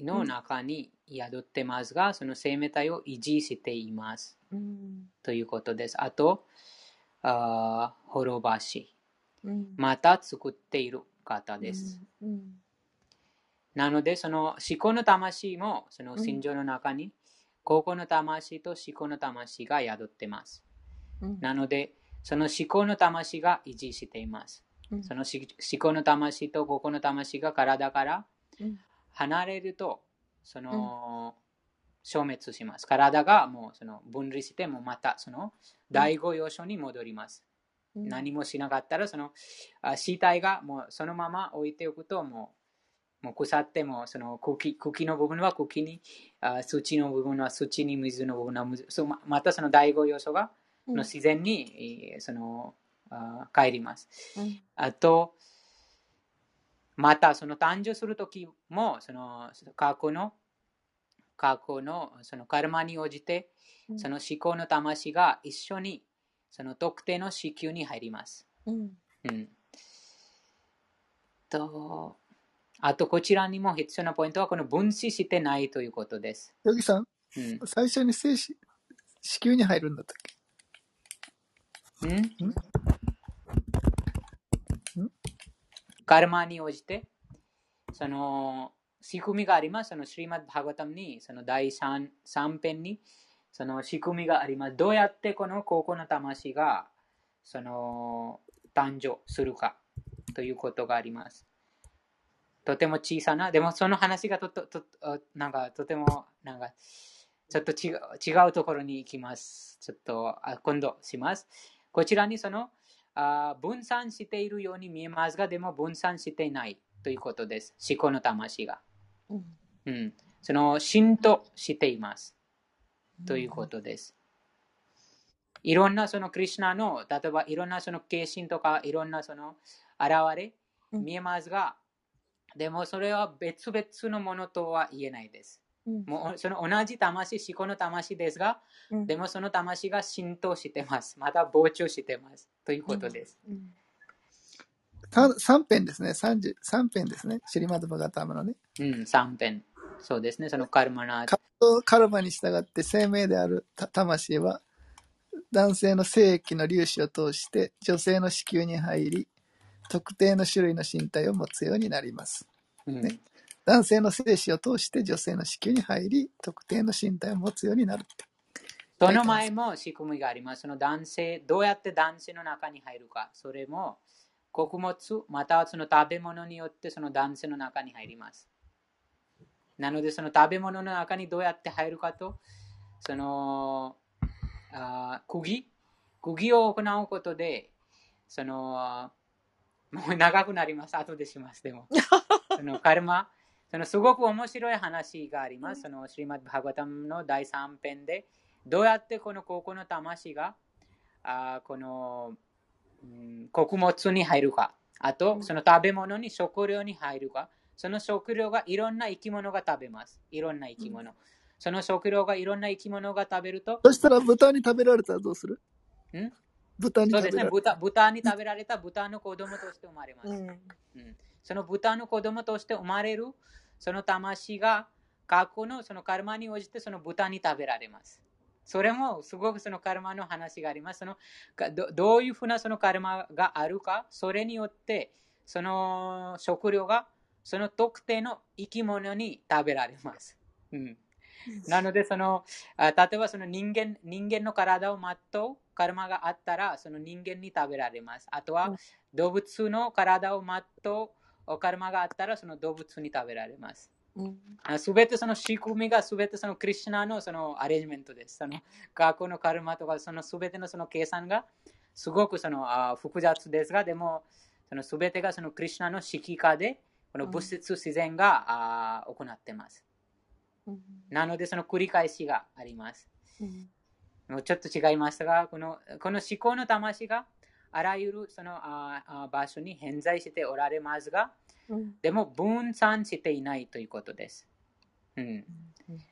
の中に宿ってますが、その生命体を維持しています。うん。ということです。あと、あー滅ばし、うん。また作っている方です。うん。なので、その思考の魂も、その心情の中に、高校の魂と思考の魂が宿ってます。うん。なので、その思考の魂が維持しています。うん。そのし思考の魂と高校の魂が体からうん。離れると、その、消滅します。体がもうその分離してもまたその第五要素に戻ります。うん何もしなかったらそのあ死体がもうそのまま置いておくともうもう腐ってもその茎茎の部分は茎にあ土の部分は土に水の部分は水ままたその第五要素がうんの自然に、えーそのあ帰ります。うんあと、またその誕生するときも、その過去の、過去のそのカルマに応じて、うんその思考の魂が一緒にその特定の子宮に入ります。うんうん。と、あとこちらにも必要なポイントはこの分子してないということです。ヨギさん、うん。最初に精子、子宮に入るんだったっけ？うん？カルマに応じて、その仕組みがあります。そのシリマッバーガタムに、その第 3, 3編に、その仕組みがあります。どうやってこの高校の魂がその誕生するかということがあります。とても小さな、でもその話がとととなんかとてもなんかちょっと違う違うところに行きます。ちょっとあ今度します。こちらにそのあ分散しているように見えますが、でも分散していないということです。思考の魂が。うんうん、その浸透していますということです。いろんなそのクリュナの、例えばいろんなその化身とかいろんなその現れうん見えますが、でもそれは別々のものとは言えないです。うんもうその同じ魂、思考の魂ですが、うんでもその魂が浸透してます。また膨張してます。ということです。うんた3編ですね。30 3編ですね。シリマドバガタムのね。うん、3編。そうですね。そのカルマナ。カカルマに従って生命であるた魂は、男性の精液の粒子を通して女性の子宮に入り、特定の種類の身体を持つようになります。うんね男性の精子を通して女性の子宮に入り、特定の身体を持つようになる。その前も仕組みがあります。その男性、どうやって男性の中に入るか。それも、穀物、またはその食べ物によってその男性の中に入ります。なので、その食べ物の中にどうやって入るかと、その、あー釘釘を行うことで、その、もう長くなります。後でします。でも、そのカルマ、そのすごく面白い話があります。そのシリマッバーガタムの第3編で、どうやってこの高校の魂があーこの、うん穀物に入るか、あとその食べ物に食料に入るか、その食料がいろんな生き物が食べます。いろんな生き物。その食料がいろんな生き物が食べると、そしたら豚に食べられたらどうする？ん？豚にそうですね。食べられ豚、豚に食べられた豚の子供として生まれます。うん。うん。その豚の子供として生まれるその魂が過去のそのカルマに応じてその豚に食べられます。それもすごくそのカルマの話があります。そのかどどういうふうなそのカルマがあるか、それによってその食料がその特定の生き物に食べられます。うん、なのでそのあ、例えばその人間人間の体を全うカルマがあったら、その人間に食べられます。あとは動物の体を全うカルマがあったら、その動物に食べられます。す、べ、てその仕組みがすべてそのクリュナのそのアレンジメントです。その過去のカルマとか、そのすべてのその計算がすごくそのあ複雑ですが、でも、そのすべてがそのクリュナの指揮下で、この物質自然が、あ行っています。なので、その繰り返しがあります。ちょっと違いますが、このこの思考の魂があらゆるそのあ場所に偏在しておられますが、でも分散していないということです。うん、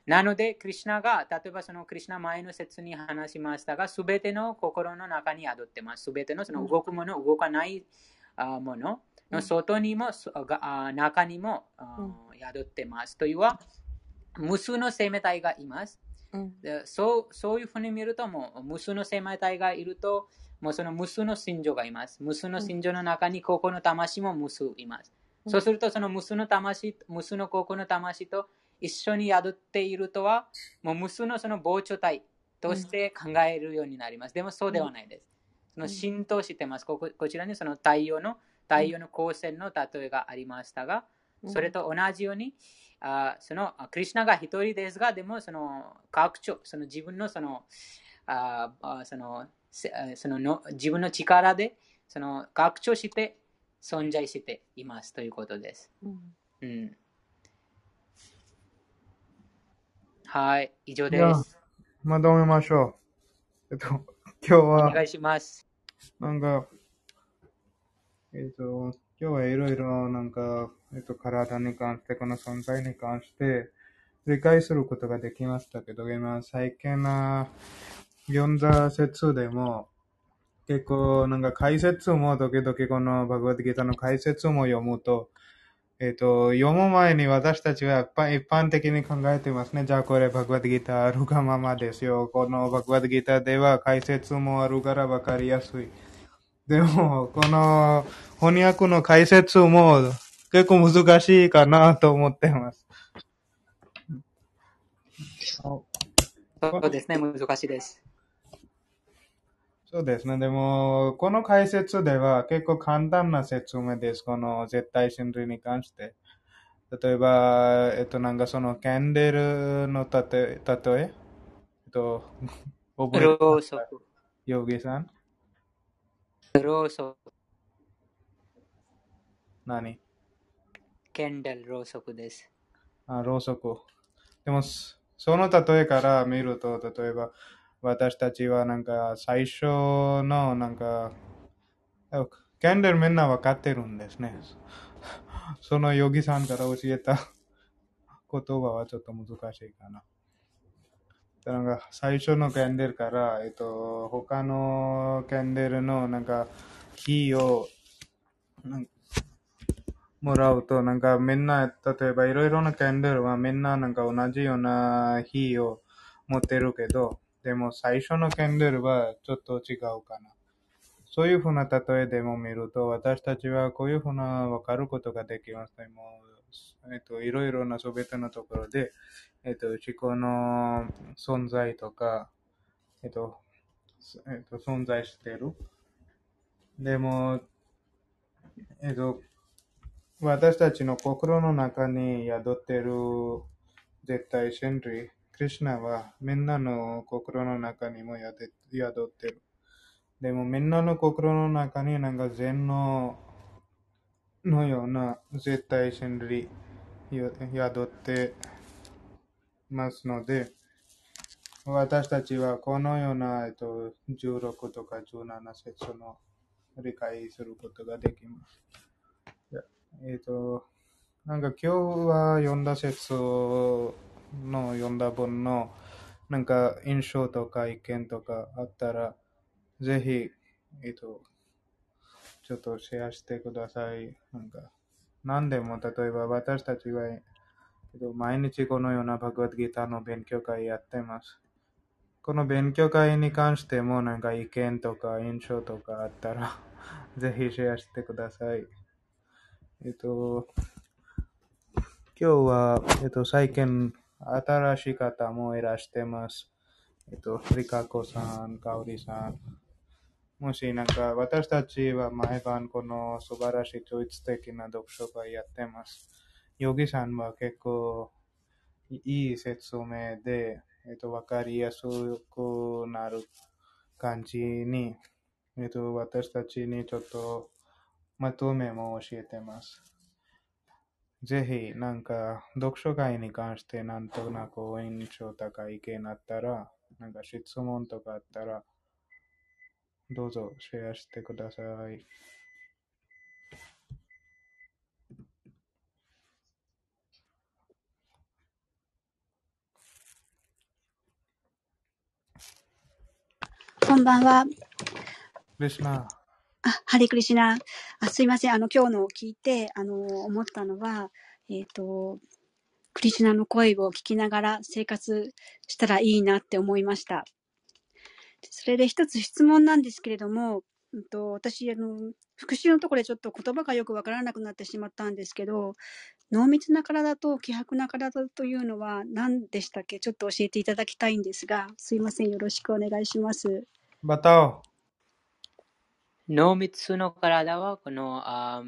なので、クリュナが、例えばそのクリュナ前の説に話しましたが、すべての心の中に宿ってます。すべてのその動くもの、動かないものの外にも、中にも宿ってます。というは、無数の生命体がいます。そうそういうふうに見ると、もう無数の生命体がいると、もうその無数の心情がいます。無数の心情の中にここの魂も無数います。そうすると、その無数の魂、無数の高校の魂と一緒に宿っているとは、もう無数のその膨張体として考えるようになります。でもそうではないです。その浸透してます。こここちらにその太陽の太陽の光線の例えがありましたが、それと同じように、あそのクリュナが一人ですが、でもその拡張、その自分のそのあそのそのの自分の力でその拡張して存在していますということです。うん、うん、はい、以上です。まとめましょう。えっと、今日は、お願いします。なんか、えっと、今日はいろいろなんか、えっと、体に関して、この存在に関して理解することができましたけど、今、最近な読んだ説でも、結構、なんか解説も時々このバグワッドギターの解説も読むと、えっ、ー、と、読む前に私たちは一般的に考えてますね。じゃあこれバグワッドギターあるがままですよ。このバグワッドギターでは解説もあるからわかりやすい。でも、この翻訳の解説も結構難しいかなと思ってます。そうですね、難しいです。そうですね。でも、この解説では結構簡単な説明です。この絶対真理に関して。例えば、えっと、なんかそのキャンデルのたとえ、例え、えっと、覚えてろうそく。ヨギさんろうそく。何？キャンデル、ろうそくです。あ、ろうそく。でも、その例えから見ると、例えば、私たちはなんか最初のなんか、キャンデルみんな分かってるんですね。そのヨギさんから教えた 言葉はちょっと難しいかな。なんか最初のキャンデルから、えっと、他のキャンデルのなんか火をもらうと、なんかみんな、例えばいろいろなキャンデルはみんななんか同じような火を持ってるけど、でも最初のキャンドルはちょっと違うかな。そういうふうな例えでも見ると、私たちはこういうふうな分かることができますね。も、えっと、いろいろなすべてのところで、えっと、思考の存在とか、えっと、えっと、存在してる。でも、えっと、私たちの心の中に宿ってる絶対真理クリュナはみんなの心の中にも宿ってる。でもみんなの心の中になんか善ののような絶対真理宿ってますので、私たちはこのような、えっと、16とか17節の理解することができます。えっと、なんか今日は読んだ説の読んだ本のなんか印象とか意見とかあったら、ぜひ、えっと、ちょっとシェアしてください。なんか、何でも、例えば私たちは、えっと、毎日このようなバグワッドギターの勉強会やってます。この勉強会に関してもなんか意見とか印象とかあったら ぜひシェアしてください。えっと、今日は、えっと、最近、新しい方もいらしてます。えっと、リカコさん、カオリさん。もしなんか、私たちは毎晩この素晴らしい統一的な読書会やってます。ヨギさんは結構いい説明で、えっと、わかりやすくなる感じに、えっと、私たちにちょっとまとめも教えてます。ぜひ、なんか、読書会に関してなんとなく印象高い意見あったら、なんか質問とかあったら、どうぞシェアしてください。こんばんは。クリシナ。あ、ハリクリシナ。あすいません。あの、今日のを聞いて、あの、思ったのは、えっ、と、クリシナの声を聞きながら生活したらいいなって思いました。それで一つ質問なんですけれども、うんと、私、あの、復習のところでちょっと言葉がよくわからなくなってしまったんですけど、濃密な体と希薄な体というのは何でしたっけ？ちょっと教えていただきたいんですが、すいません。よろしくお願いします。バタオ。濃密の体はこのあ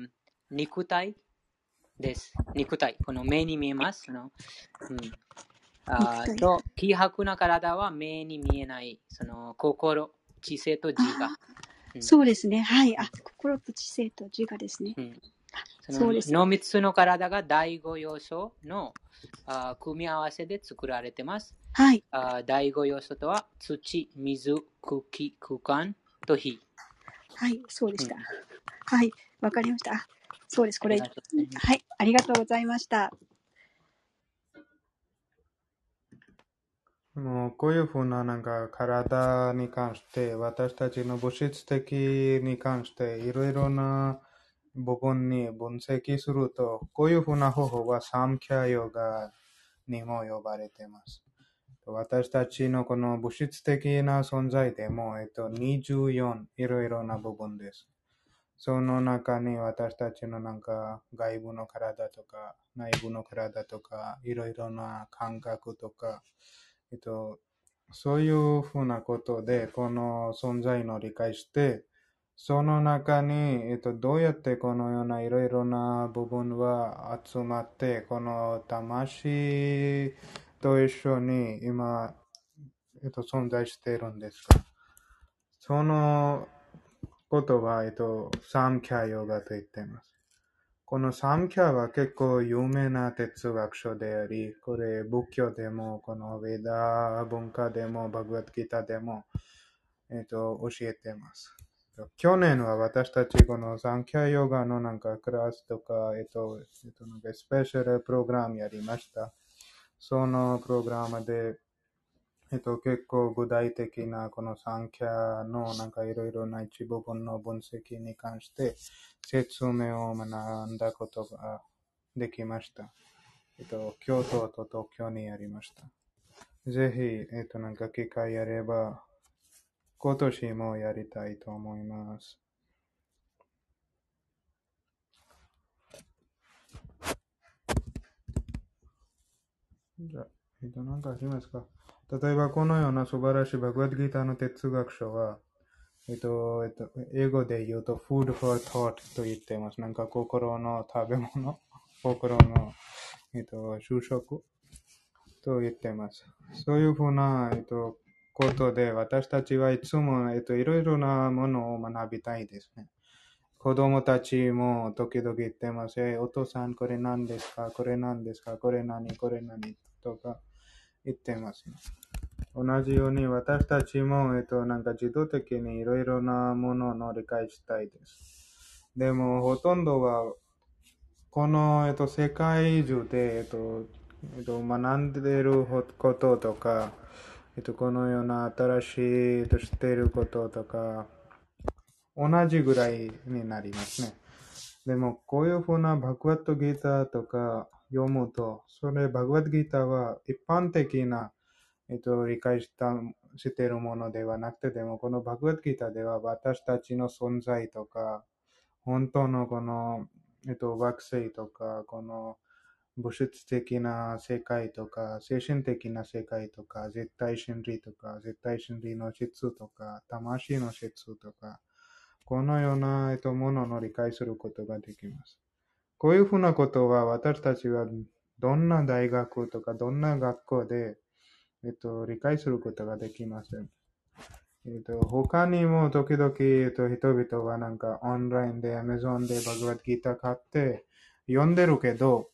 肉体です。肉体。この目に見えます。のうん、あと、希薄な体は目に見えない。その心、知性と自我。うん、そうですね。はい。あ、心と知性と自我ですね。うんその濃密の体が第5要素のあ組み合わせで作られています。はい。あ第5要素とは土、水、空気、空間と火。はい、そうでした。うん、はい、わかりました。そうです、これ。はい、ありがとうございました。もうこういうふうななんか体に関して私たちの物質的に関していろいろな部分に分析するとこういうふうな方法はサムキャヨガにも呼ばれています。私たちのこの物質的な存在でも、えっと、24いろいろな部分です。その中に私たちのなんか外部の体とか内部の体とかいろいろな感覚とか、えっと、そういうふうなことでこの存在の理解して、その中に、えっと、どうやってこのようないろいろな部分は集まって、この魂と一緒に今、えっと、存在しているんですか？そのことは、えっと、サムキャヨガと言っています。このサムキャは結構有名な哲学書であり、これ仏教でも、このヴェダー文化でも、バグワッドギターでも、えっと、教えています。去年は私たちこのサンキャヨガのなんかクラスとか、えっと、えっと、なんかスペシャルプログラムやりました。そのプログラムで、えっと、結構具体的なこのサンキャのなんかいろいろな一部分の分析に関して説明を学んだことができました。えっと、京都と東京にやりました。ぜひ、えっと、なんか機会あれば、今年もやりたいと思います。じゃあ、えっと、何かありますか？例えば、このような素晴らしいバグワッドギターの哲学書は、えっと、えっと、英語で言うと、food for thought と言っています。なんか心の食べ物、心の、えっと、就職？と言っています。そういうふうな、えっと、ことで、私たちはいつも、えっと、いろいろなものを学びたいですね。子供たちも時々言ってます。え、お父さんこれ何ですか？これ何ですか？これ何？これ何？とか言ってます、ね。同じように私たちも、えっと、なんか自動的にいろいろなものの理解したいです。でも、ほとんどは、この、えっと、世界中で、えっと、えっと、学んでいることとか、えっと、このような新しいとしていることとか、同じぐらいになりますね。でも、こういうふうなバグワッドギターとか読むと、それバグワッドギターは一般的な、えっと、理解したしているものではなくて、でもこのバグワッドギターでは私たちの存在とか、本当のこの、えっと、惑星とか、この物質的な世界とか、精神的な世界とか、絶対真理とか、絶対真理の質とか、魂の質とか、このような、えっと、ものの理解することができます。こういうふうなことは私たちはどんな大学とかどんな学校で、えっと、理解することができません。えっと、他にも時々、えっと、人々はなんかオンラインで Amazon でバグワッドギー買って読んでるけど、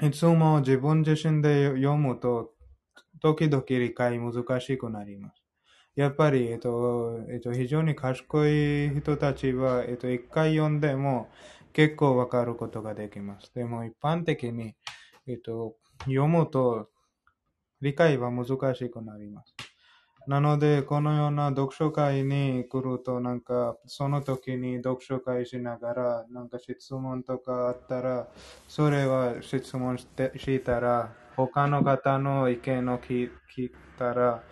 いつも自分自身で読むと、時々理解難しくなります。やっぱり、えっと、えっと、非常に賢い人たちは、えっと、一回読んでも結構わかることができます。でも一般的に、えっと、読むと理解は難しくなります。なので、このような読書会に来ると、なんか、その時に読書会しながら、なんか質問とかあったら、それは質問してしたら、他の方の意見を聞いたら、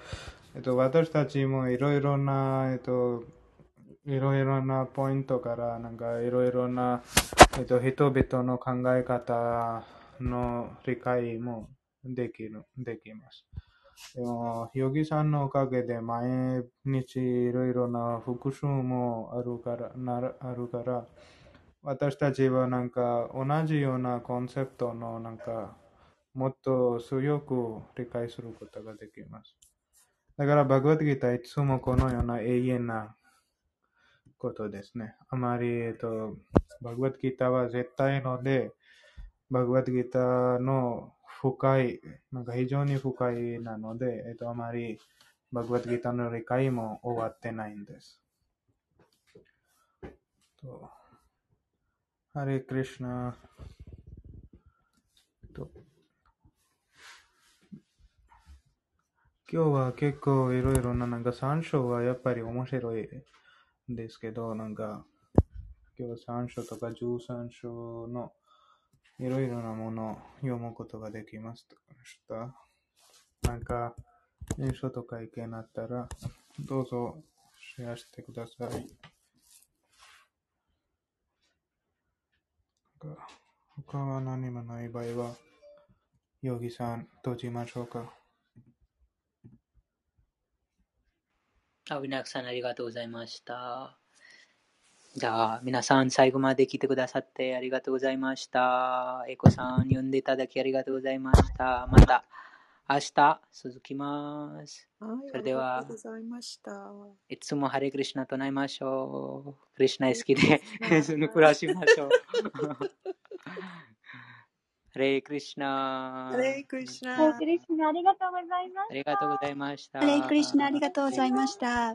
えっと、私たちもいろいろな、えっと、いろいろなポイントから、なんかいろいろな、えっと、人々の考え方の理解もできる、できます。でも、ヨギさんのおかげで毎日いろいろな復習もあるから、なあるから、私たちはなんか同じようなコンセプトのなんかもっと強く理解することができます。だから、バグワッドギターいつもこのような永遠なことですね。あまり、えっと、バグワッドギターは絶対ので、バグワッドギターの深い、なんか非常に深いなので、えっと、あまりバグワッドギターの理解も終わってないんです。とハレクリシナと今日は結構いろいろな、なんか3章はやっぱり面白いですけど、なんか今日3章とか13章のいろいろなものを読むことができました。なんか、印象とか意見あったら、どうぞシェアしてください。他は何もない場合は、ヨギさん、閉じましょうか。あ、ウィナクさんありがとうございました。じゃあ、皆さん最後まで来てくださってありがとうございました。エコさん、読んでいただきありがとうございました。また、明日、続きます。はい、それでは、ありがとうございました。いつもハレクリシナとなりましょう。クリシナ好きで、その暮らし ましょう。ハレクリシナ。ハレクリシナ。ハレクリシナ、ありがとうございました。ありがとうございました。ハレクリシナ、ありがとうございました。